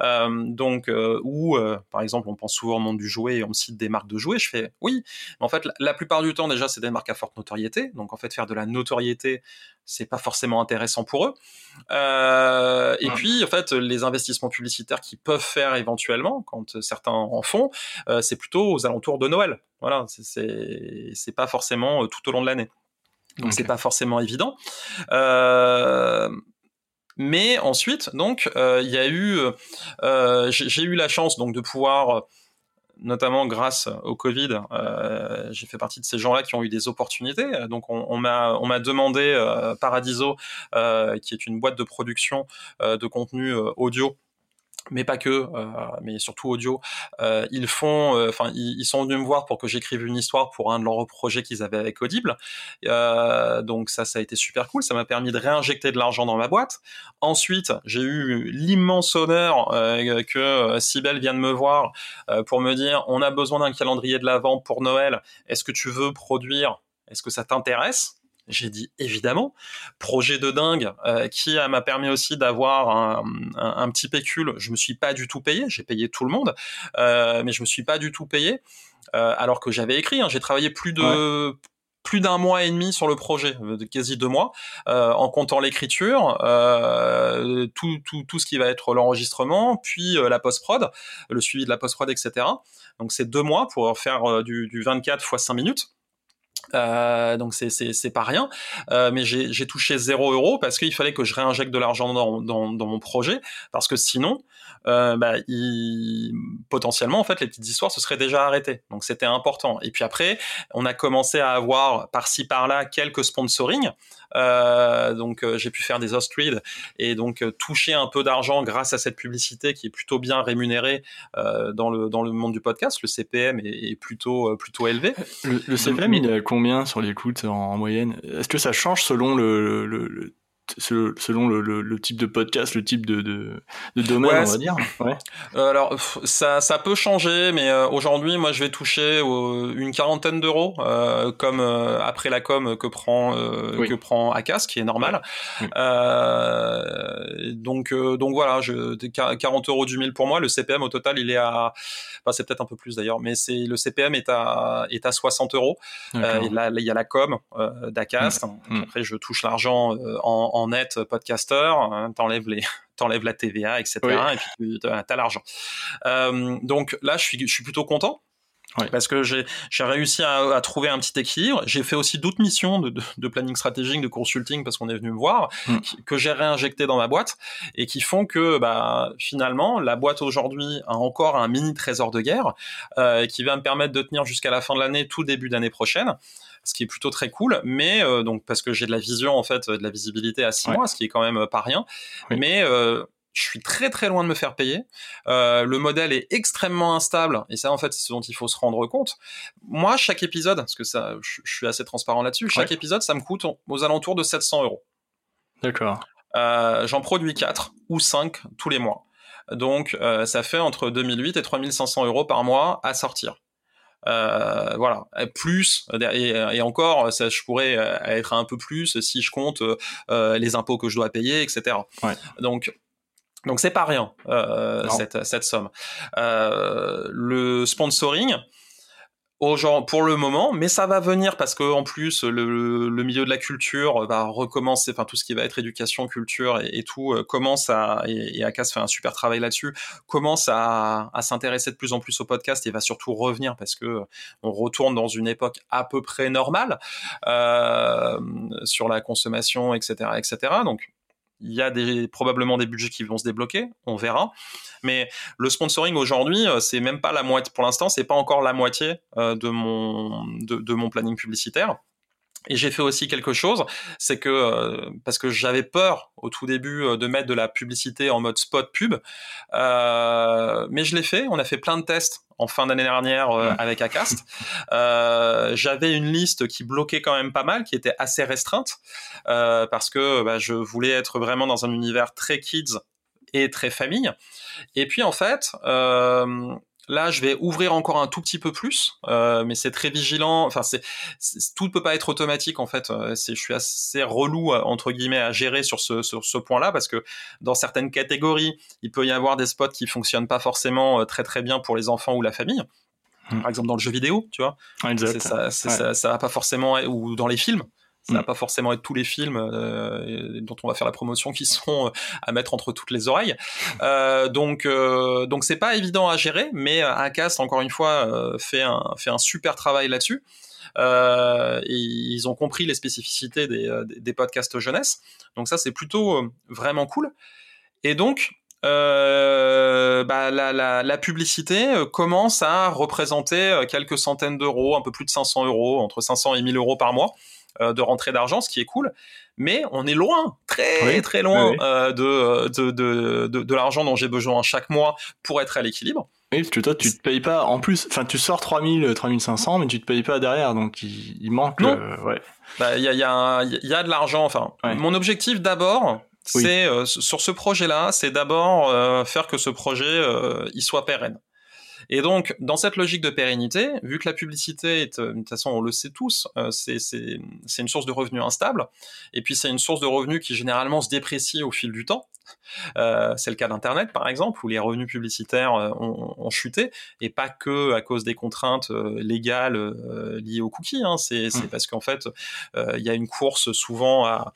Speaker 2: Euh, donc, euh, ou par exemple, on pense souvent au monde du jouet et on cite des marques de jouets. Je fais oui, mais en fait, la, plupart du temps déjà, c'est des marques à forte notoriété. Donc en fait, faire de la notoriété, c'est pas forcément intéressant pour eux. Euh, et puis, en fait, les investissements publicitaires qu'ils peuvent faire éventuellement, quand certains en font, euh, c'est plutôt aux alentours de Noël. Voilà, c'est pas forcément euh, tout au long de l'année. Donc, c'est pas forcément évident. Euh, mais ensuite, donc, il y a eu, j'ai eu la chance donc de pouvoir notamment grâce au Covid, euh, j'ai fait partie de ces gens-là qui ont eu des opportunités. Donc on, m'a on m'a demandé euh, Paradiso, euh, qui est une boîte de production de contenu audio mais pas que, euh, mais surtout audio. Euh, ils font, euh, enfin, ils, sont venus me voir pour que j'écrive une histoire pour un de leurs projets qu'ils avaient avec Audible. donc ça, ça a été super cool. Ça m'a permis de réinjecter de l'argent dans ma boîte. Ensuite, j'ai eu l'immense honneur que Sibel vienne me voir pour me dire, on a besoin d'un calendrier de l'avant pour Noël. Est-ce que tu veux produire? Est-ce que ça t'intéresse? J'ai dit évidemment. Projet de dingue euh, qui m'a permis aussi d'avoir un, un, petit pécule. Je me suis pas du tout payé. J'ai payé tout le monde, euh, mais je me suis pas du tout payé. Euh, alors que j'avais écrit, hein, j'ai travaillé plus de plus d'un mois et demi sur le projet, euh, quasi deux mois, euh, en comptant l'écriture, euh, tout, tout, tout ce qui va être l'enregistrement, puis euh, la post-prod, le suivi de la post-prod, etc. Donc c'est deux mois pour faire euh, du, du 24 fois 5 minutes. Euh, donc c'est c'est pas rien, euh, mais j'ai touché 0 euros parce qu'il fallait que je réinjecte de l'argent dans, dans, dans, mon projet parce que sinon, euh, bah, il, potentiellement en fait les petites histoires se seraient déjà arrêtées. Donc c'était important. Et puis après, on a commencé à avoir par-ci par-là quelques sponsoring. Euh, donc euh, j'ai pu faire des host reads et donc toucher un peu d'argent grâce à cette publicité qui est plutôt bien rémunérée dans le dans le monde du podcast. Le CPM est, est plutôt plutôt élevé.
Speaker 1: Le, le CPM il est à combien sur l'écoute en, en, moyenne? Est-ce que ça change selon le, le, le selon le, le, le, type de podcast, le type de, de, de domaine, ouais, on va dire. Ouais.
Speaker 2: Euh, alors ça, ça peut changer, mais euh, aujourd'hui, moi, je vais toucher euh, une quarantaine d'euros, euh, comme après la com que prend oui. que prend Acas, qui est normal. Oui. donc donc voilà, je, 40 euros du mille pour moi. Le CPM au total, il est à, enfin, c'est peut-être un peu plus d'ailleurs, mais c'est le CPM est à est à 60 euros. et là, il y a la com d'Acas. Mmh. Après, je touche l'argent en en net podcaster, hein, t'enlèves les t'enlèves la TVA, etc. Oui. Et puis tu as l'argent. Euh, donc là, je suis, je suis plutôt content. Oui. Parce que j'ai réussi à, à, trouver un petit équilibre. J'ai fait aussi d'autres missions de, de, de, planning stratégique, de consulting, parce qu'on est venu me voir, mm. que j'ai réinjecté dans ma boîte et qui font que bah, finalement, la boîte aujourd'hui a encore un mini trésor de guerre euh, qui va me permettre de tenir jusqu'à la fin de l'année, tout début d'année prochaine ce qui est plutôt très cool. Mais euh, donc parce que j'ai de la vision en fait, de la visibilité à six ouais. mois, ce qui est quand même pas rien. Oui. Mais euh, je suis très très loin de me faire payer. Euh, le modèle est extrêmement instable et ça en fait c'est ce dont il faut se rendre compte. Moi chaque épisode, parce que ça, je, je suis assez transparent là-dessus, chaque ouais. épisode ça me coûte aux alentours de 700 euros.
Speaker 1: D'accord.
Speaker 2: Euh, J'en produis 4 ou 5 tous les mois. Donc euh, ça fait entre 2008 et 3500 euros par mois à sortir. Euh, voilà, plus et, et, encore, ça, je pourrais être un peu plus si je compte euh, les impôts que je dois payer, etc.
Speaker 1: Ouais.
Speaker 2: Donc donc c'est pas rien euh, cette, cette somme. Euh, le sponsoring, genre pour le moment, mais ça va venir parce que en plus le, le, milieu de la culture va recommencer, enfin tout ce qui va être éducation, culture et, et tout euh, commence à et, et Akas fait un super travail là-dessus, commence à, à s'intéresser de plus en plus au podcast et va surtout revenir parce que on retourne dans une époque à peu près normale euh, sur la consommation, etc., etc. Donc il y a des, probablement des budgets qui vont se débloquer, on verra. Mais le sponsoring aujourd'hui, euh, c'est même pas la moitié, pour l'instant, c'est pas encore la moitié euh, de mon, de, de mon planning publicitaire. Et j'ai fait aussi quelque chose, c'est que euh, parce que j'avais peur au tout début euh, de mettre de la publicité en mode spot pub, euh, mais je l'ai fait. On a fait plein de tests en fin d'année dernière euh, avec Acast. Euh, j'avais une liste qui bloquait quand même pas mal, qui était assez restreinte parce que bah, je voulais être vraiment dans un univers très kids et très famille. Et puis en fait, euh, Là, je vais ouvrir encore un tout petit peu plus, euh, mais c'est très vigilant. Enfin, c'est tout ne peut pas être automatique en fait. Euh, je suis assez relou euh, entre guillemets à gérer sur ce sur ce point-là parce que dans certaines catégories, il peut y avoir des spots qui fonctionnent pas forcément euh, très très bien pour les enfants ou la famille. Mmh. Par exemple, dans le jeu vidéo, tu vois. Ça, ouais. ça, ça va pas forcément ou dans les films. Ça va mm. pas forcément être tous les films euh, dont on va faire la promotion qui sont euh, à mettre entre toutes les oreilles. Euh, donc euh, donc c'est pas évident à gérer, mais Acast encore une fois euh, fait un fait un super travail là-dessus. Euh, et ils ont compris les spécificités des, des podcasts jeunesse. Donc ça c'est plutôt vraiment cool. Et donc euh, bah, la, la, la, publicité commence à représenter quelques centaines d'euros, un peu plus de 500 euros, entre 500 et 1000 euros par mois. Euh, de rentrée d'argent, ce qui est cool. Mais on est loin, très oui, très loin oui, oui. Euh, de, de, de, de, de l'argent dont j'ai besoin chaque mois pour être à l'équilibre.
Speaker 1: Oui, parce que toi, tu te payes pas. En plus, enfin, tu sors 3000, 3500, mais tu te payes pas derrière, donc il, il manque.
Speaker 2: Non.
Speaker 1: Euh, ouais.
Speaker 2: Bah, il y a, y, a, y a de l'argent. Enfin, ouais. mon objectif d'abord, c'est euh, sur ce projet-là, c'est d'abord euh, faire que ce projet il soit pérenne. Et donc, dans cette logique de pérennité, vu que la publicité, est, de toute façon, on le sait tous, c'est une source de revenus instable, et puis c'est une source de revenus qui généralement se déprécie au fil du temps. Euh, c'est le cas d'Internet, par exemple, où les revenus publicitaires euh, ont, chuté, et pas que à cause des contraintes euh, légales liées aux cookies. Hein. C'est mmh. parce qu'en fait, il y a une course souvent à,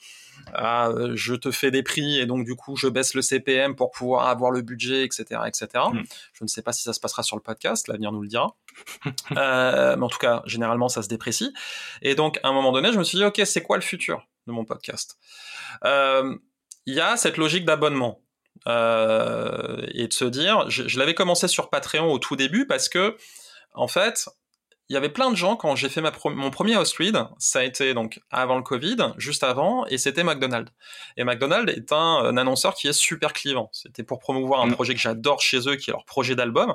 Speaker 2: je te fais des prix et donc du coup je baisse le CPM pour pouvoir avoir le budget, etc., etc. Mmh. Je ne sais pas si ça se passera sur le podcast, l'avenir nous le dira. mais en tout cas, généralement, ça se déprécie. Et donc, à un moment donné, je me suis dit, ok, c'est quoi le futur de mon podcast? Il y a cette logique d'abonnement. Euh, et de se dire, je, l'avais commencé sur Patreon au tout début parce que, en fait, il y avait plein de gens quand j'ai fait ma mon premier read, ça a été donc avant le Covid, juste avant, et c'était McDonald's. Et McDonald's est un, annonceur qui est super clivant. C'était pour promouvoir un mm. projet que j'adore chez eux, qui est leur projet d'album.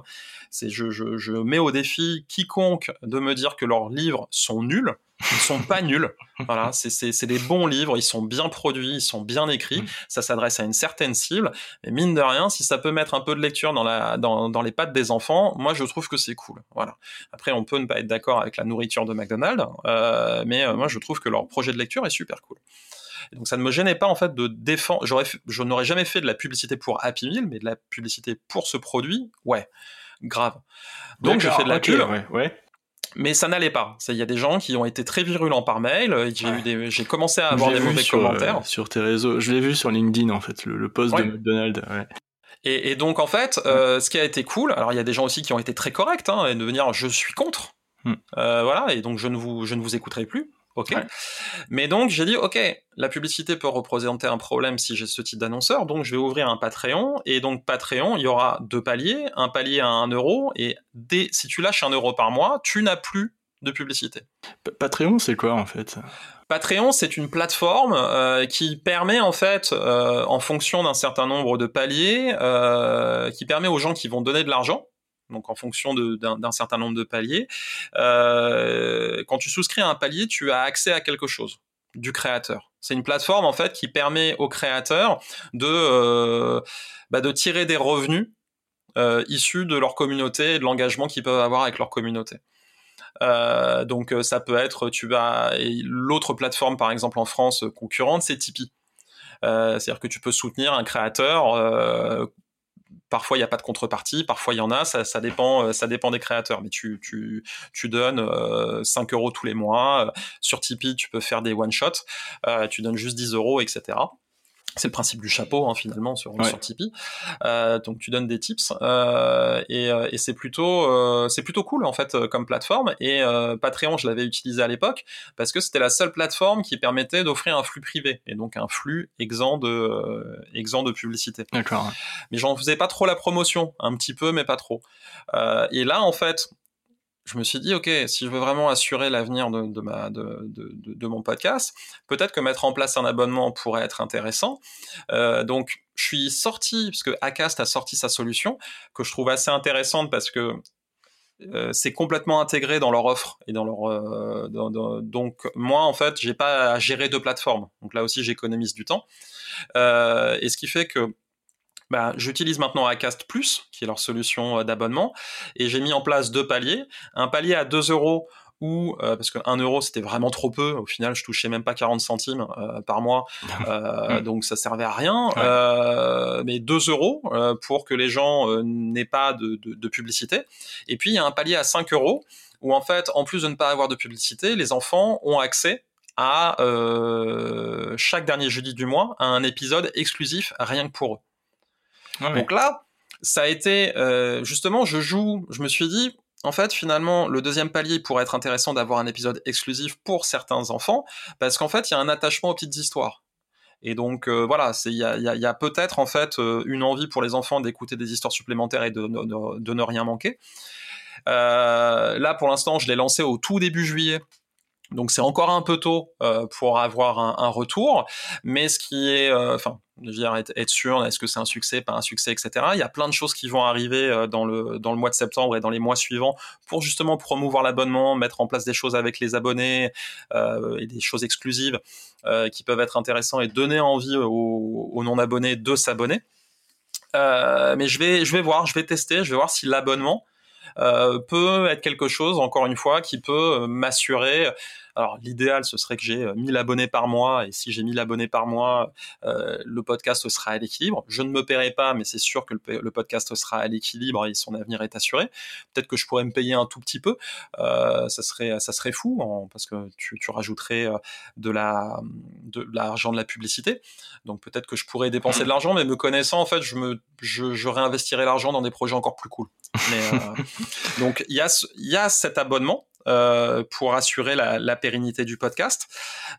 Speaker 2: C'est je, je, je mets au défi quiconque de me dire que leurs livres sont nuls ils sont pas nuls. Voilà, c'est des bons livres, ils sont bien produits, ils sont bien écrits, mm. ça s'adresse à une certaine cible. Et mine de rien, si ça peut mettre un peu de lecture dans, la, dans, dans les pattes des enfants, moi je trouve que c'est cool. Voilà. Après, on peut ne pas être d'accord avec la nourriture de McDonald's, euh, mais euh, moi je trouve que leur projet de lecture est super cool. donc ça ne me gênait pas en fait de défendre. J'aurais, je n'aurais jamais fait de la publicité pour Happy Meal, mais de la publicité pour ce produit, ouais, grave. Donc je fais de la pub.
Speaker 1: Ouais, ouais
Speaker 2: mais ça n'allait pas. Il y a des gens qui ont été très virulents par mail. J'ai commencé à avoir des mauvais commentaires
Speaker 1: euh, sur tes réseaux. Je l'ai vu sur LinkedIn en fait, le, post de McDonald's. Ouais.
Speaker 2: Et, et, donc en fait, euh, ce qui a été cool, alors il y a des gens aussi qui ont été très corrects hein, et de venir, je suis contre. Hmm. Euh, voilà, et donc je ne vous je ne vous écouterai plus. Ok. Mais donc j'ai dit ok, la publicité peut représenter un problème si j'ai ce type d'annonceur, donc je vais ouvrir un Patreon et donc Patreon, il y aura deux paliers, un palier à 1 euro et dès si tu lâches un euro par mois, tu n'as plus de publicité.
Speaker 1: Patreon, c'est quoi en fait?
Speaker 2: Patreon, c'est une plateforme euh, qui permet en fait, euh, en fonction d'un certain nombre de paliers, euh, qui permet aux gens qui vont donner de l'argent donc en fonction d'un certain nombre de paliers. Euh, quand tu souscris à un palier, tu as accès à quelque chose du créateur. C'est une plateforme en fait qui permet aux créateurs de, euh, bah, de tirer des revenus euh, issus de leur communauté et de l'engagement qu'ils peuvent avoir avec leur communauté. donc ça peut être, tu as l'autre plateforme par exemple en France concurrente, c'est Tipeee. C'est-à-dire que tu peux soutenir un créateur Parfois, il n'y a pas de contrepartie, parfois, il y en a, ça, dépend, euh, ça dépend des créateurs. Mais tu, tu, donnes 5 euh, euros tous les mois. Sur Tipeee, tu peux faire des one-shots. Euh, tu donnes juste 10 euros, etc c'est le principe du chapeau hein, finalement sur, sur Tipeee. Euh, donc tu donnes des tips euh, et, euh, et c'est plutôt euh, c'est plutôt cool en fait comme plateforme. Et Patreon je l'avais utilisé à l'époque parce que c'était la seule plateforme qui permettait d'offrir un flux privé et donc un flux exempt de exempt de publicité.
Speaker 1: D'accord.
Speaker 2: Mais j'en faisais pas trop la promotion, un petit peu mais pas trop. et là en fait je me suis dit, OK, si je veux vraiment assurer l'avenir de, de, ma, de, de, mon podcast, peut-être que mettre en place un abonnement pourrait être intéressant. Euh, donc, je suis sorti, parce que Acast a sorti sa solution, que je trouve assez intéressante parce que euh, c'est complètement intégré dans leur offre et dans leur euh, donc moi en fait j'ai pas à gérer deux plateformes donc là aussi j'économise du temps euh, et ce qui fait que bah, j'utilise maintenant Acast Plus, qui est leur solution euh, d'abonnement, et j'ai mis en place deux paliers. Un palier à 2 euros ou euh, parce que 1 euro c'était vraiment trop peu, au final je touchais même pas 40 centimes euh, par mois, donc ça servait à rien. mais 2 euros pour que les gens n'aient pas de, de, publicité. Et puis il y a un palier à 5 euros où en fait, en plus de ne pas avoir de publicité, les enfants ont accès à chaque dernier jeudi du mois à un épisode exclusif rien que pour eux. Donc là, ça a été euh, justement, je joue, je me suis dit, en fait, finalement, le deuxième palier pourrait être intéressant d'avoir un épisode exclusif pour certains enfants, parce qu'en fait, il y a un attachement aux petites histoires. Et donc euh, voilà, il y a, y a peut-être en fait euh, une envie pour les enfants d'écouter des histoires supplémentaires et de, ne rien manquer. là, pour l'instant, je l'ai lancé au tout début juillet. Donc c'est encore un peu tôt euh, pour avoir un, un, retour, mais ce qui est, euh, enfin, veux dire, être, être sûr, est-ce que c'est un succès, pas un succès, etc. Il y a plein de choses qui vont arriver euh, dans le dans le mois de septembre et dans les mois suivants pour justement promouvoir l'abonnement, mettre en place des choses avec les abonnés euh, et des choses exclusives euh, qui peuvent être intéressantes et donner envie aux, aux non abonnés de s'abonner. mais je vais je vais voir, je vais tester, je vais voir si l'abonnement peut être quelque chose, encore une fois, qui peut m'assurer alors l'idéal, ce serait que j'ai 1000 euh, abonnés par mois, et si j'ai 1000 abonnés par mois, euh, le podcast sera à l'équilibre. Je ne me paierai pas, mais c'est sûr que le, podcast sera à l'équilibre et son avenir est assuré. Peut-être que je pourrais me payer un tout petit peu, euh, ça serait ça serait fou, parce que tu, tu rajouterais de la de l'argent de la publicité. Donc peut-être que je pourrais dépenser de l'argent, mais me connaissant, en fait, je me je, je réinvestirais l'argent dans des projets encore plus cool. Mais, donc il y a il y a cet abonnement euh, pour assurer la, la, pérennité du podcast.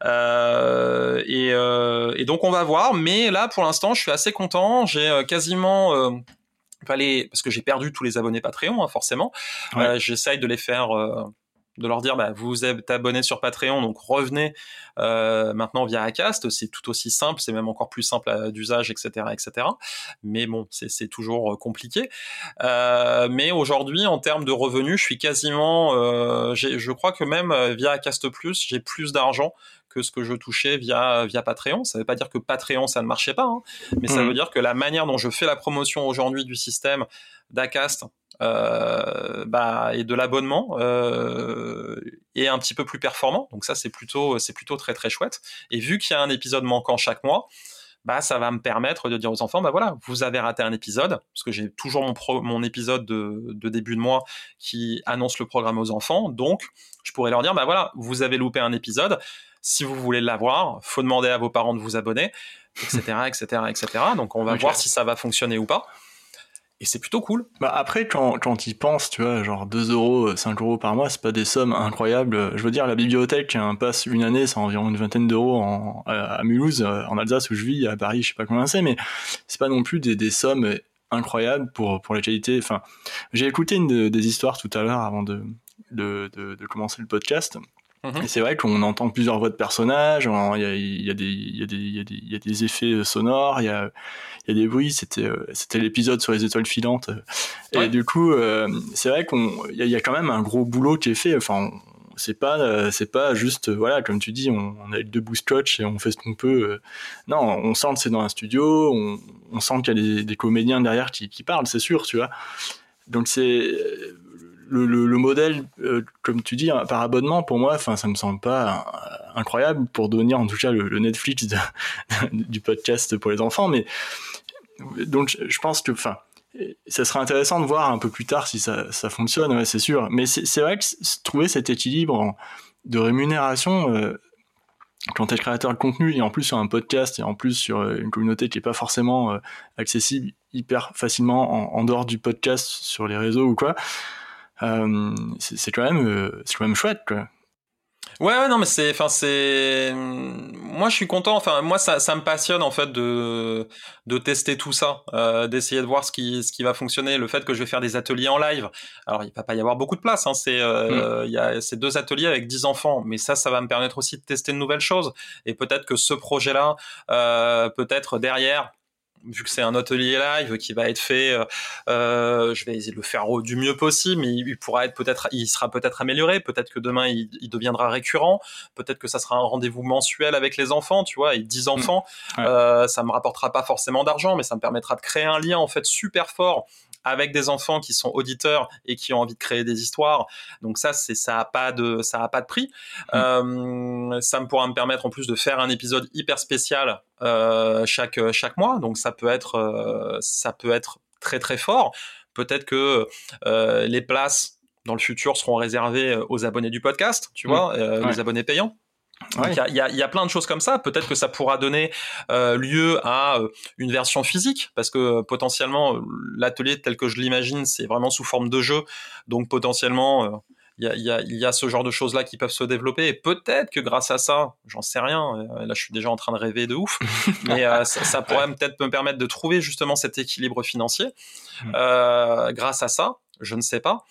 Speaker 2: Euh, et, euh, et, donc on va voir, mais là pour l'instant je suis assez content. J'ai euh, quasiment euh, parce que j'ai perdu tous les abonnés Patreon hein, forcément. J'essaye de les faire de leur dire bah, vous êtes abonné sur Patreon, donc revenez euh, maintenant via Acast. C'est tout aussi simple, c'est même encore plus simple d'usage, etc., etc. Mais bon, c'est toujours euh, compliqué. Euh, mais aujourd'hui, en termes de revenus, je suis quasiment, euh, je crois que même euh, via Acast Plus, j'ai plus d'argent que ce que je touchais via via Patreon. Ça ne veut pas dire que Patreon ça ne marchait pas, hein, mais ça mmh. veut dire que la manière dont je fais la promotion aujourd'hui du système d'Acast euh, bah, et de l'abonnement euh, est un petit peu plus performant. Donc ça, c'est plutôt, c'est plutôt très très chouette. Et vu qu'il y a un épisode manquant chaque mois, bah ça va me permettre de dire aux enfants, bah voilà, vous avez raté un épisode, parce que j'ai toujours mon, mon épisode de, de, début de mois qui annonce le programme aux enfants, donc je pourrais leur dire, bah voilà, vous avez loupé un épisode, si vous voulez l'avoir, faut demander à vos parents de vous abonner, etc., etc., etc. Donc on va voir si ça va fonctionner ou pas et c'est plutôt cool.
Speaker 1: Bah après, quand, quand y penses, tu vois, genre 2 euros, 5 euros par mois, c'est pas des sommes incroyables. Je veux dire, la bibliothèque, un passe une année, c'est environ une vingtaine d'euros à, Mulhouse, euh, en Alsace où je vis, à Paris, je sais pas combien c'est, mais c'est pas non plus des, des sommes incroyables pour, pour la qualité. Enfin, j'ai écouté une des histoires tout à l'heure avant de, de, de commencer le podcast. Et c'est vrai qu'on entend plusieurs voix de personnages, il y a, y, a y, y, y a, des effets sonores, il y a, des bruits, c'était euh, c'était l'épisode sur les étoiles filantes. Et du coup, euh, c'est vrai qu'on il y, a quand même un gros boulot qui est fait. Enfin, c'est pas c'est pas juste voilà comme tu dis on, on a deux boost scotch et on fait ce qu'on peut non on sent que c'est dans un studio on, on sent qu'il y a des, des, comédiens derrière qui, qui parlent c'est sûr tu vois donc c'est le, le, modèle, euh, comme tu dis, par abonnement, pour moi, enfin, ça me semble pas euh, incroyable pour devenir en tout cas le, Netflix du podcast pour les enfants. Mais donc, je pense que, enfin, ça serait intéressant de voir un peu plus tard si ça, fonctionne, c'est sûr. Mais c'est vrai que trouver cet équilibre de rémunération. Euh, quand tu es créateur de contenu et en plus sur un podcast et en plus sur une communauté qui est pas forcément accessible hyper facilement en, en, dehors du podcast sur les réseaux ou quoi, euh, c'est quand même euh, c'est quand même chouette quoi.
Speaker 2: Ouais, ouais, non, mais c'est, enfin, c'est, moi, je suis content. Enfin, moi, ça, ça me passionne en fait de de tester tout ça, euh, d'essayer de voir ce qui ce qui va fonctionner. Le fait que je vais faire des ateliers en live. Alors, il va pas y avoir beaucoup de place. Hein, c'est, euh, mm. il y a ces deux ateliers avec 10 enfants, mais ça, ça va me permettre aussi de tester de nouvelles choses. Et peut-être que ce projet-là, euh, peut-être derrière, vu que c'est un atelier live qui va être fait, euh, euh, je vais essayer de le faire du mieux possible, mais il, pourra être peut-être, il sera peut-être amélioré, peut-être que demain il, deviendra récurrent, peut-être que ça sera un rendez-vous mensuel avec les enfants, tu vois, et 10 mmh. enfants, euh, ça me rapportera pas forcément d'argent, mais ça me permettra de créer un lien en fait super fort avec des enfants qui sont auditeurs et qui ont envie de créer des histoires. Donc ça, c'est ça a pas de ça a pas de prix. Mmh. Euh, ça me pourra me permettre en plus de faire un épisode hyper spécial euh, chaque chaque mois. Donc ça peut être euh, ça peut être très très fort. Peut-être que les places dans le futur seront réservées aux abonnés du podcast, tu mmh. vois, les abonnés payants. Il y, a, y, a, plein de choses comme ça. Peut-être que ça pourra donner euh, lieu à euh, une version physique, parce que euh, potentiellement l'atelier tel que je l'imagine, c'est vraiment sous forme de jeu. Donc potentiellement, il y a, y, ce genre de choses là qui peuvent se développer. Et peut-être que grâce à ça, j'en sais rien. Là, je suis déjà en train de rêver de ouf, mais ça, ça, pourrait peut-être me permettre de trouver justement cet équilibre financier. grâce à ça, je ne sais pas.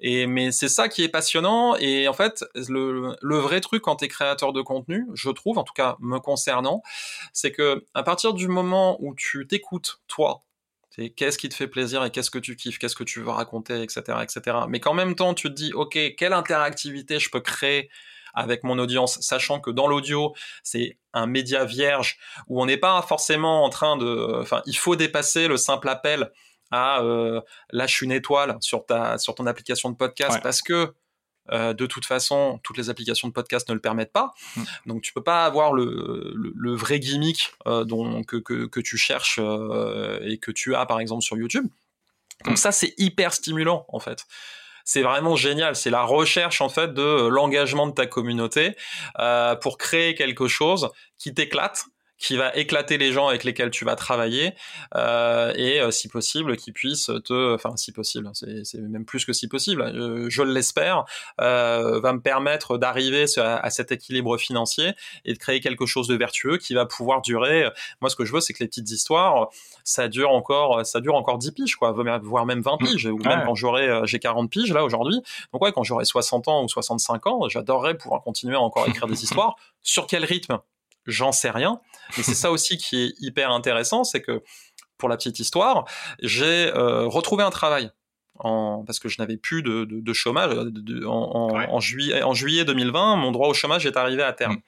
Speaker 2: Et mais c'est ça qui est passionnant. Et en fait, le, le vrai truc quand tu es créateur de contenu, je trouve, en tout cas me concernant, c'est que à partir du moment où tu t'écoutes toi, qu'est-ce qui te fait plaisir et qu'est-ce que tu kiffes, qu'est-ce que tu veux raconter, etc., etc. Mais qu'en même temps tu te dis, ok, quelle interactivité je peux créer avec mon audience, sachant que dans l'audio, c'est un média vierge où on n'est pas forcément en train de, enfin, il faut dépasser le simple appel à lâche une étoile sur ta sur ton application de podcast parce que de toute façon, toutes les applications de podcast ne le permettent pas. Mm. Donc, tu peux pas avoir le, le, vrai gimmick dont, que, que, que, tu cherches et que tu as, par exemple, sur YouTube. Donc, ça, c'est hyper stimulant, en fait c'est vraiment génial. C'est la recherche en fait de l'engagement de ta communauté euh, pour créer quelque chose qui t'éclate qui va éclater les gens avec lesquels tu vas travailler euh, et euh, si possible qui puisse te enfin si possible c'est même plus que si possible euh, je l'espère euh, va me permettre d'arriver à, cet équilibre financier et de créer quelque chose de vertueux qui va pouvoir durer. Moi ce que je veux c'est que les petites histoires ça dure encore ça dure encore 10 piges quoi voire même 20 mmh. piges ou même quand j'aurai j'ai 40 piges là aujourd'hui. Donc ouais quand j'aurai 60 ans ou 65 ans j'adorerais pouvoir continuer à encore écrire des histoires. Sur quel rythme? J'en sais rien. Et c'est ça aussi qui est hyper intéressant, c'est que pour la petite histoire, j'ai euh, retrouvé un travail. En, parce que je n'avais plus de, de, chômage en, juillet, en juillet 2020, mon droit au chômage est arrivé à terme. Mm.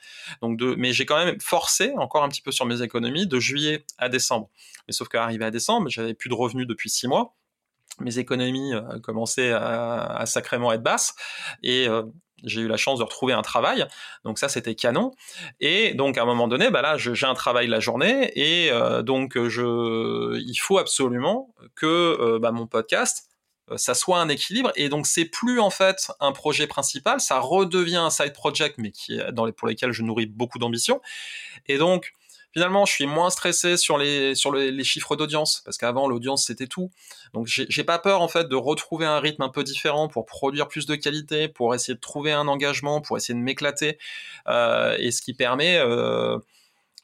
Speaker 2: Donc de, mais j'ai quand même forcé encore un petit peu sur mes économies de juillet à décembre. Mais sauf qu'arrivé à décembre, j'avais plus de revenus depuis six mois mes économies euh, commençaient à, à, sacrément être basses et euh, j'ai eu la chance de retrouver un travail, donc ça c'était canon. Et donc à un moment donné, bah là j'ai un travail la journée et euh, donc je, il faut absolument que euh, bah, mon podcast euh, ça soit un équilibre et donc c'est plus en fait un projet principal, ça redevient un side project mais qui dans les, pour lesquels je nourris beaucoup d'ambition. Et donc finalement, je suis moins stressé sur les sur les, chiffres d'audience parce qu'avant l'audience c'était tout. Donc j'ai pas peur en fait de retrouver un rythme un peu différent pour produire plus de qualité, pour essayer de trouver un engagement, pour essayer de m'éclater euh, et ce qui permet euh,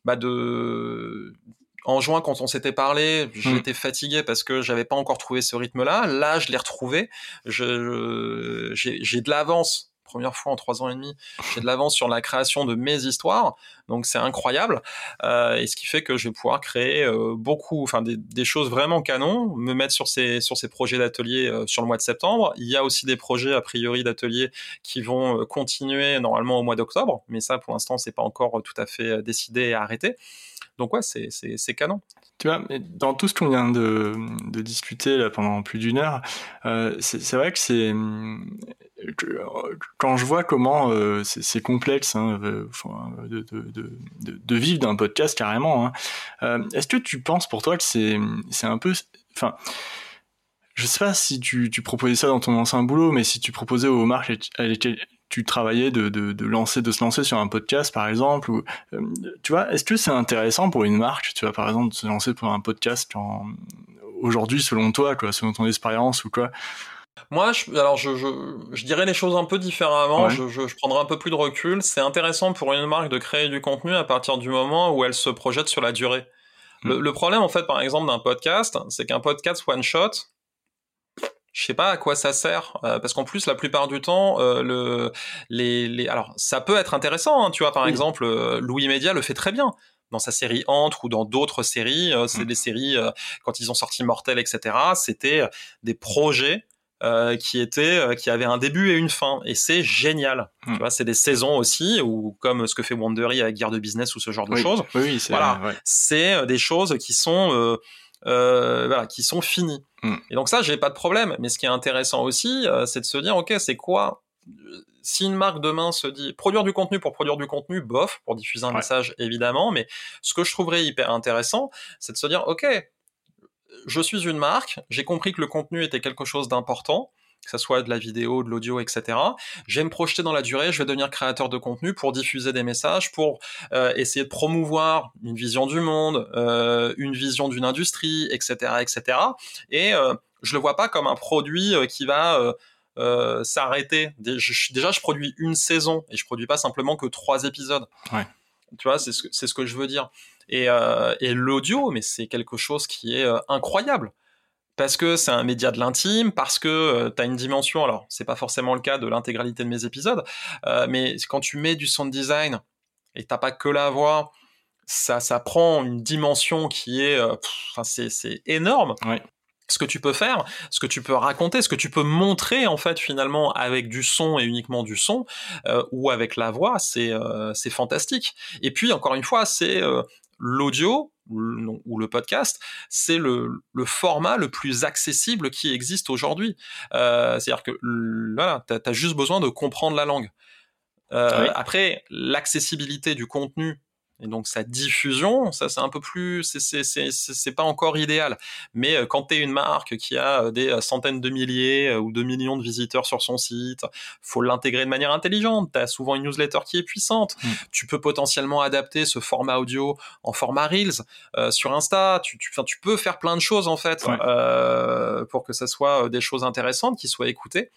Speaker 2: bah de en juin, quand on s'était parlé, j'étais mmh. fatigué parce que j'avais pas encore trouvé ce rythme-là. Là, je l'ai retrouvé. J'ai de l'avance première fois en trois ans et demi, j'ai de l'avance sur la création de mes histoires, donc c'est incroyable. Euh, et ce qui fait que je vais pouvoir créer euh, beaucoup, enfin des, choses vraiment canon, me mettre sur ces sur ces projets d'atelier euh, sur le mois de septembre. Il y a aussi des projets a priori d'atelier qui vont continuer normalement au mois d'octobre, mais ça pour l'instant c'est pas encore tout à fait décidé et arrêté. Donc ouais, c'est canon.
Speaker 1: Tu vois, dans tout ce qu'on vient de, de, discuter là pendant plus d'une heure, euh, c'est vrai que c'est quand je vois comment euh, c'est complexe hein, euh, de, de, vivre d'un podcast carrément. Hein, euh, Est-ce que tu penses pour toi que c'est un peu, enfin, je sais pas si tu, tu proposais ça dans ton ancien boulot, mais si tu proposais aux marques avec tu travaillais de, de, de, lancer, de se lancer sur un podcast, par exemple, ou, euh, tu vois, est-ce que c'est intéressant pour une marque, tu vois, par exemple, de se lancer pour un podcast aujourd'hui, selon toi, quoi, selon ton expérience ou quoi?
Speaker 2: Moi, je, alors je, je, je, dirais les choses un peu différemment. Je, je, je, prendrai un peu plus de recul. C'est intéressant pour une marque de créer du contenu à partir du moment où elle se projette sur la durée. Le, hmm. le problème, en fait, par exemple, d'un podcast, c'est qu'un podcast one shot, je sais pas à quoi ça sert euh, parce qu'en plus la plupart du temps euh, le les, les alors ça peut être intéressant hein, tu vois par exemple euh, Louis Media le fait très bien. Dans sa série Entre ou dans d'autres séries c'est mm. des séries quand ils ont sorti Mortel etc c'était des projets qui étaient qui avaient un début et une fin. Et c'est génial. Mm. tu vois c'est des saisons aussi ou comme ce que fait Wandery avec Guerre de business ou ce genre de choses.
Speaker 1: Oui,
Speaker 2: voilà. c'est des choses qui sont euh, voilà, qui sont finis. Mm. Et donc ça, j'ai pas de problème. Mais ce qui est intéressant aussi, euh, c'est de se dire, ok, c'est quoi si une marque demain se dit produire du contenu pour produire du contenu, bof, pour diffuser un message évidemment, mais ce que je trouverais hyper intéressant, c'est de se dire, ok, je suis une marque, j'ai compris que le contenu était quelque chose d'important, que ce soit de la vidéo, de l'audio, etc. Je vais me projeter dans la durée, je vais devenir créateur de contenu pour diffuser des messages, pour euh, essayer de promouvoir une vision du monde, euh, une vision d'une industrie, etc., etc. Et euh, je le vois pas comme un produit euh, qui va s'arrêter. Déjà, je produis une saison et je produis pas simplement que trois épisodes.
Speaker 1: Ouais.
Speaker 2: Tu vois, c'est ce, ce que je veux dire. Et, et l'audio, mais c'est quelque chose qui est incroyable parce que c'est un média de l'intime, parce que euh, tu as une dimension, alors c'est pas forcément le cas de l'intégralité de mes épisodes, euh, mais quand tu mets du sound design et t'as pas que la voix, ça, ça prend une dimension qui est, euh, c'est énorme. Ce que tu peux faire, ce que tu peux raconter, ce que tu peux montrer en fait finalement avec du son et uniquement du son ou avec la voix, c'est c'est fantastique. Et puis encore une fois, c'est l'audio ou le podcast, c'est le, le, format le plus accessible qui existe aujourd'hui. Euh, C'est-à-dire que voilà, tu as, juste besoin de comprendre la langue. Euh, Après, l'accessibilité du contenu et donc sa diffusion, ça c'est un peu plus, c'est pas encore idéal. Mais euh, quand tu es une marque qui a euh, des euh, centaines de milliers ou de millions de visiteurs sur son site, faut l'intégrer de manière intelligente. Tu as souvent une newsletter qui est puissante. Mm. Tu peux potentiellement adapter ce format audio en format Reels sur Insta. Tu, tu, tu, peux faire plein de choses en fait euh, pour que ça soit des choses intéressantes qui soient écoutées.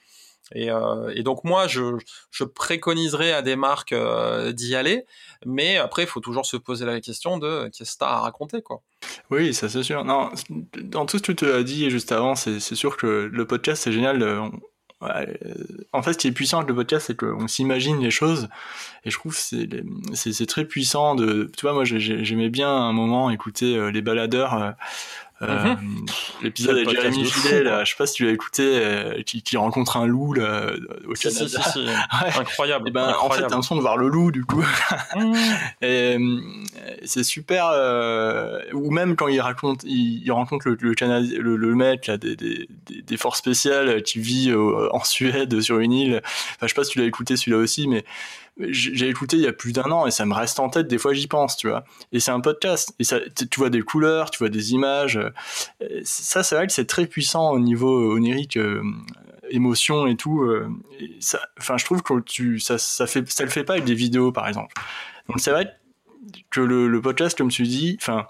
Speaker 2: Euh, et, donc moi, je, préconiserais à des marques euh, d'y aller, mais après, il faut toujours se poser la question de qu'est-ce que tu as à raconter, quoi.
Speaker 1: Oui, ça c'est sûr. Non, dans tout ce que tu as dit juste avant, c'est sûr que le podcast c'est génial. Euh, en fait, ce qui est puissant avec le podcast, c'est qu'on s'imagine les choses, et je trouve c'est c'est très puissant. De, tu vois, moi j'aimais bien un moment écouter les baladeurs euh, mhm. L'épisode avec Jérémy Filet, là, je sais pas si tu l'as écouté, euh, qui, qui, rencontre un loup là, au Canada. Si, si,
Speaker 2: Incroyable.
Speaker 1: Et ben,
Speaker 2: Incroyable.
Speaker 1: En fait, t'as l'impression de voir le loup, du coup. Et euh, c'est super. Euh, ou même quand il raconte, il, il rencontre le, le, Canadien, le, le mec là, des, des, des, forces spéciales qui vit en Suède sur une île. Enfin, je sais pas si tu l'as écouté celui-là aussi, mais j'ai écouté il y a plus d'un an et ça me reste en tête. Des fois, j'y pense, tu vois. Et c'est un podcast. Et ça, tu vois des couleurs, tu vois des images. Ça, c'est vrai que c'est très puissant au niveau onirique, euh, émotion et tout. Euh, enfin, je trouve que tu, ça, ça le fait pas avec des vidéos, par exemple. Donc, c'est vrai que le, podcast, comme tu dis, enfin,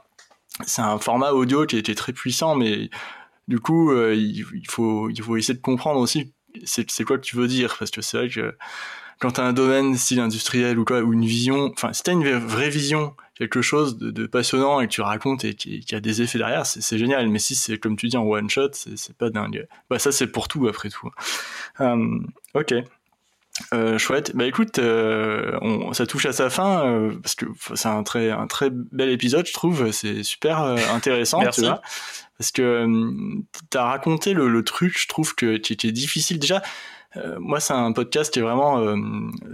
Speaker 1: c'est un format audio qui était très puissant, mais du coup, euh, il, faut, il faut essayer de comprendre aussi c'est quoi que tu veux dire, parce que c'est vrai que quand t'as un domaine style industriel ou quoi, ou une vision, enfin, si t'as une vraie vision, quelque chose de, passionnant et que tu racontes et qui, a des effets derrière, c'est génial. Mais si c'est comme tu dis en one shot, c'est pas dingue. Bah ça c'est pour tout après tout. Euh, ok. Euh, chouette. Bah écoute, euh, on, ça touche à sa fin euh, parce que c'est un très un très bel épisode, je trouve. C'est super intéressant, tu vois, parce que euh, t'as raconté le, le, truc. Je trouve que qui était difficile déjà. Euh, moi, c'est un podcast qui est vraiment, euh,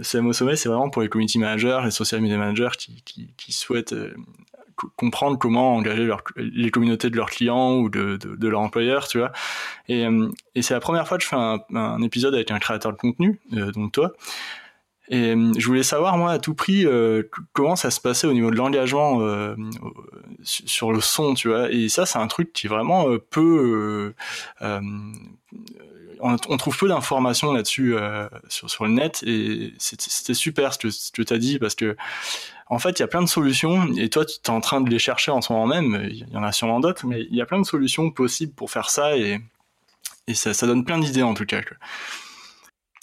Speaker 1: CM au sommet, c'est vraiment pour les community managers, les social media managers qui, souhaitent euh, comprendre comment engager les communautés de leurs clients ou de, de, de leurs employeurs, tu vois. Et, euh, c'est la première fois que je fais un, épisode avec un créateur de contenu, donc toi. Et je voulais savoir, moi, à tout prix, euh, comment ça se passait au niveau de l'engagement euh, sur le son, tu vois. Et ça, c'est un truc qui est vraiment peu on, trouve peu d'informations là-dessus euh, sur, le net et c'était super ce que, tu as dit parce que en fait il y a plein de solutions et toi tu es en train de les chercher en ce moment même. Il y en a sûrement d'autres mais il y a plein de solutions possibles pour faire ça et, ça donne plein d'idées en tout cas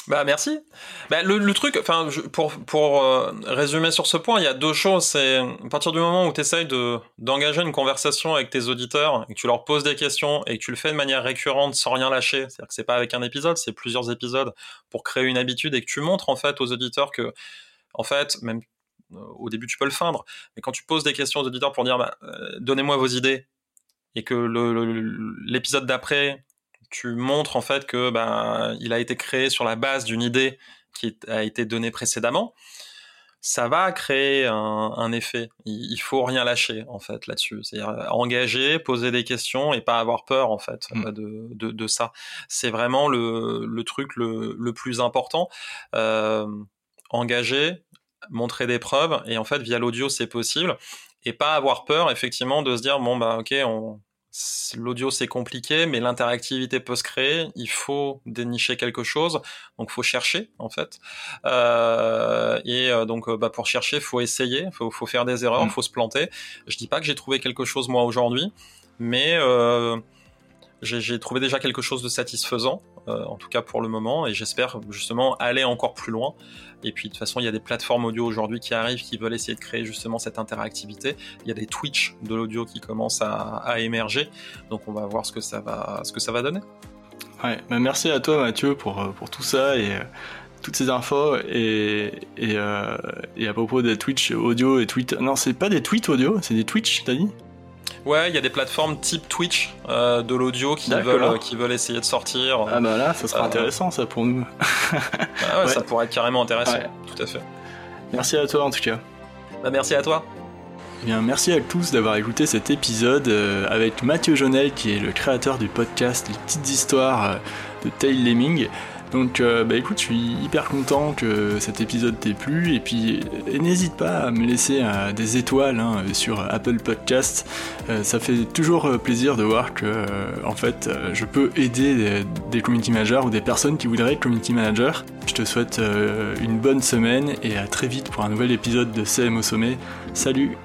Speaker 2: bah merci. Bah, le, truc, enfin pour pour euh, résumer sur ce point, il y a deux choses. C'est à partir du moment où tu essayes de d'engager une conversation avec tes auditeurs et que tu leur poses des questions et que tu le fais de manière récurrente sans rien lâcher, c'est-à-dire que c'est pas avec un épisode, c'est plusieurs épisodes pour créer une habitude et que tu montres en fait aux auditeurs que en fait même euh, au début tu peux le feindre, mais quand tu poses des questions aux auditeurs pour dire bah, euh, donnez-moi vos idées et que l'épisode d'après tu montres en fait que ben il a été créé sur la base d'une idée qui a été donnée précédemment, ça va créer un, effet. Il, il, faut rien lâcher en fait là-dessus. C'est-à-dire euh, engager, poser des questions et pas avoir peur en fait mm. de, de, de, ça. C'est vraiment le, le truc le, le, plus important. Euh, engager, montrer des preuves et en fait via l'audio c'est possible et pas avoir peur effectivement de se dire bon bah ok on l'audio c'est compliqué, mais l'interactivité peut se créer. Il faut dénicher quelque chose, donc faut chercher en fait. Euh, et euh, donc euh, bah, pour chercher, faut essayer, faut, faut faire des erreurs, il mm. faut se planter. Je dis pas que j'ai trouvé quelque chose moi aujourd'hui, mais euh, j'ai trouvé déjà quelque chose de satisfaisant, en tout cas pour le moment, et j'espère justement aller encore plus loin. Et puis de toute façon, il y a des plateformes audio aujourd'hui qui arrivent, qui veulent essayer de créer justement cette interactivité. Il y a des Twitch de l'audio qui commencent à, émerger, donc on va voir ce que ça va, ce que ça va donner.
Speaker 1: Ouais, bah merci à toi Mathieu pour, euh, pour tout ça et euh, toutes ces infos et, et, euh, à propos des Twitch audio et tweet. Non, c'est pas des tweets audio, c'est des Twitch, t'as dit?
Speaker 2: Ouais, il y a des plateformes type Twitch euh, de l'audio qui veulent, qui veulent essayer de sortir.
Speaker 1: Ah bah là, ça sera euh, intéressant ça pour nous.
Speaker 2: ah ouais, ouais, ça pourrait être carrément intéressant, ouais. tout à fait.
Speaker 1: Merci à toi en tout cas.
Speaker 2: Bah merci à toi.
Speaker 1: Eh bien, merci à tous d'avoir écouté cet épisode euh, avec Mathieu Jonel, qui est le créateur du podcast Les petites histoires euh, de Tail Lemming. Donc euh, bah écoute, je suis hyper content que cet épisode t'ait plu et puis n'hésite pas à me laisser euh, des étoiles hein, sur Apple Podcast. Euh, ça fait toujours plaisir de voir que en fait je peux aider des, community managers ou des personnes qui voudraient être community manager. Je te souhaite une bonne semaine et à très vite pour un nouvel épisode de CM au sommet. Salut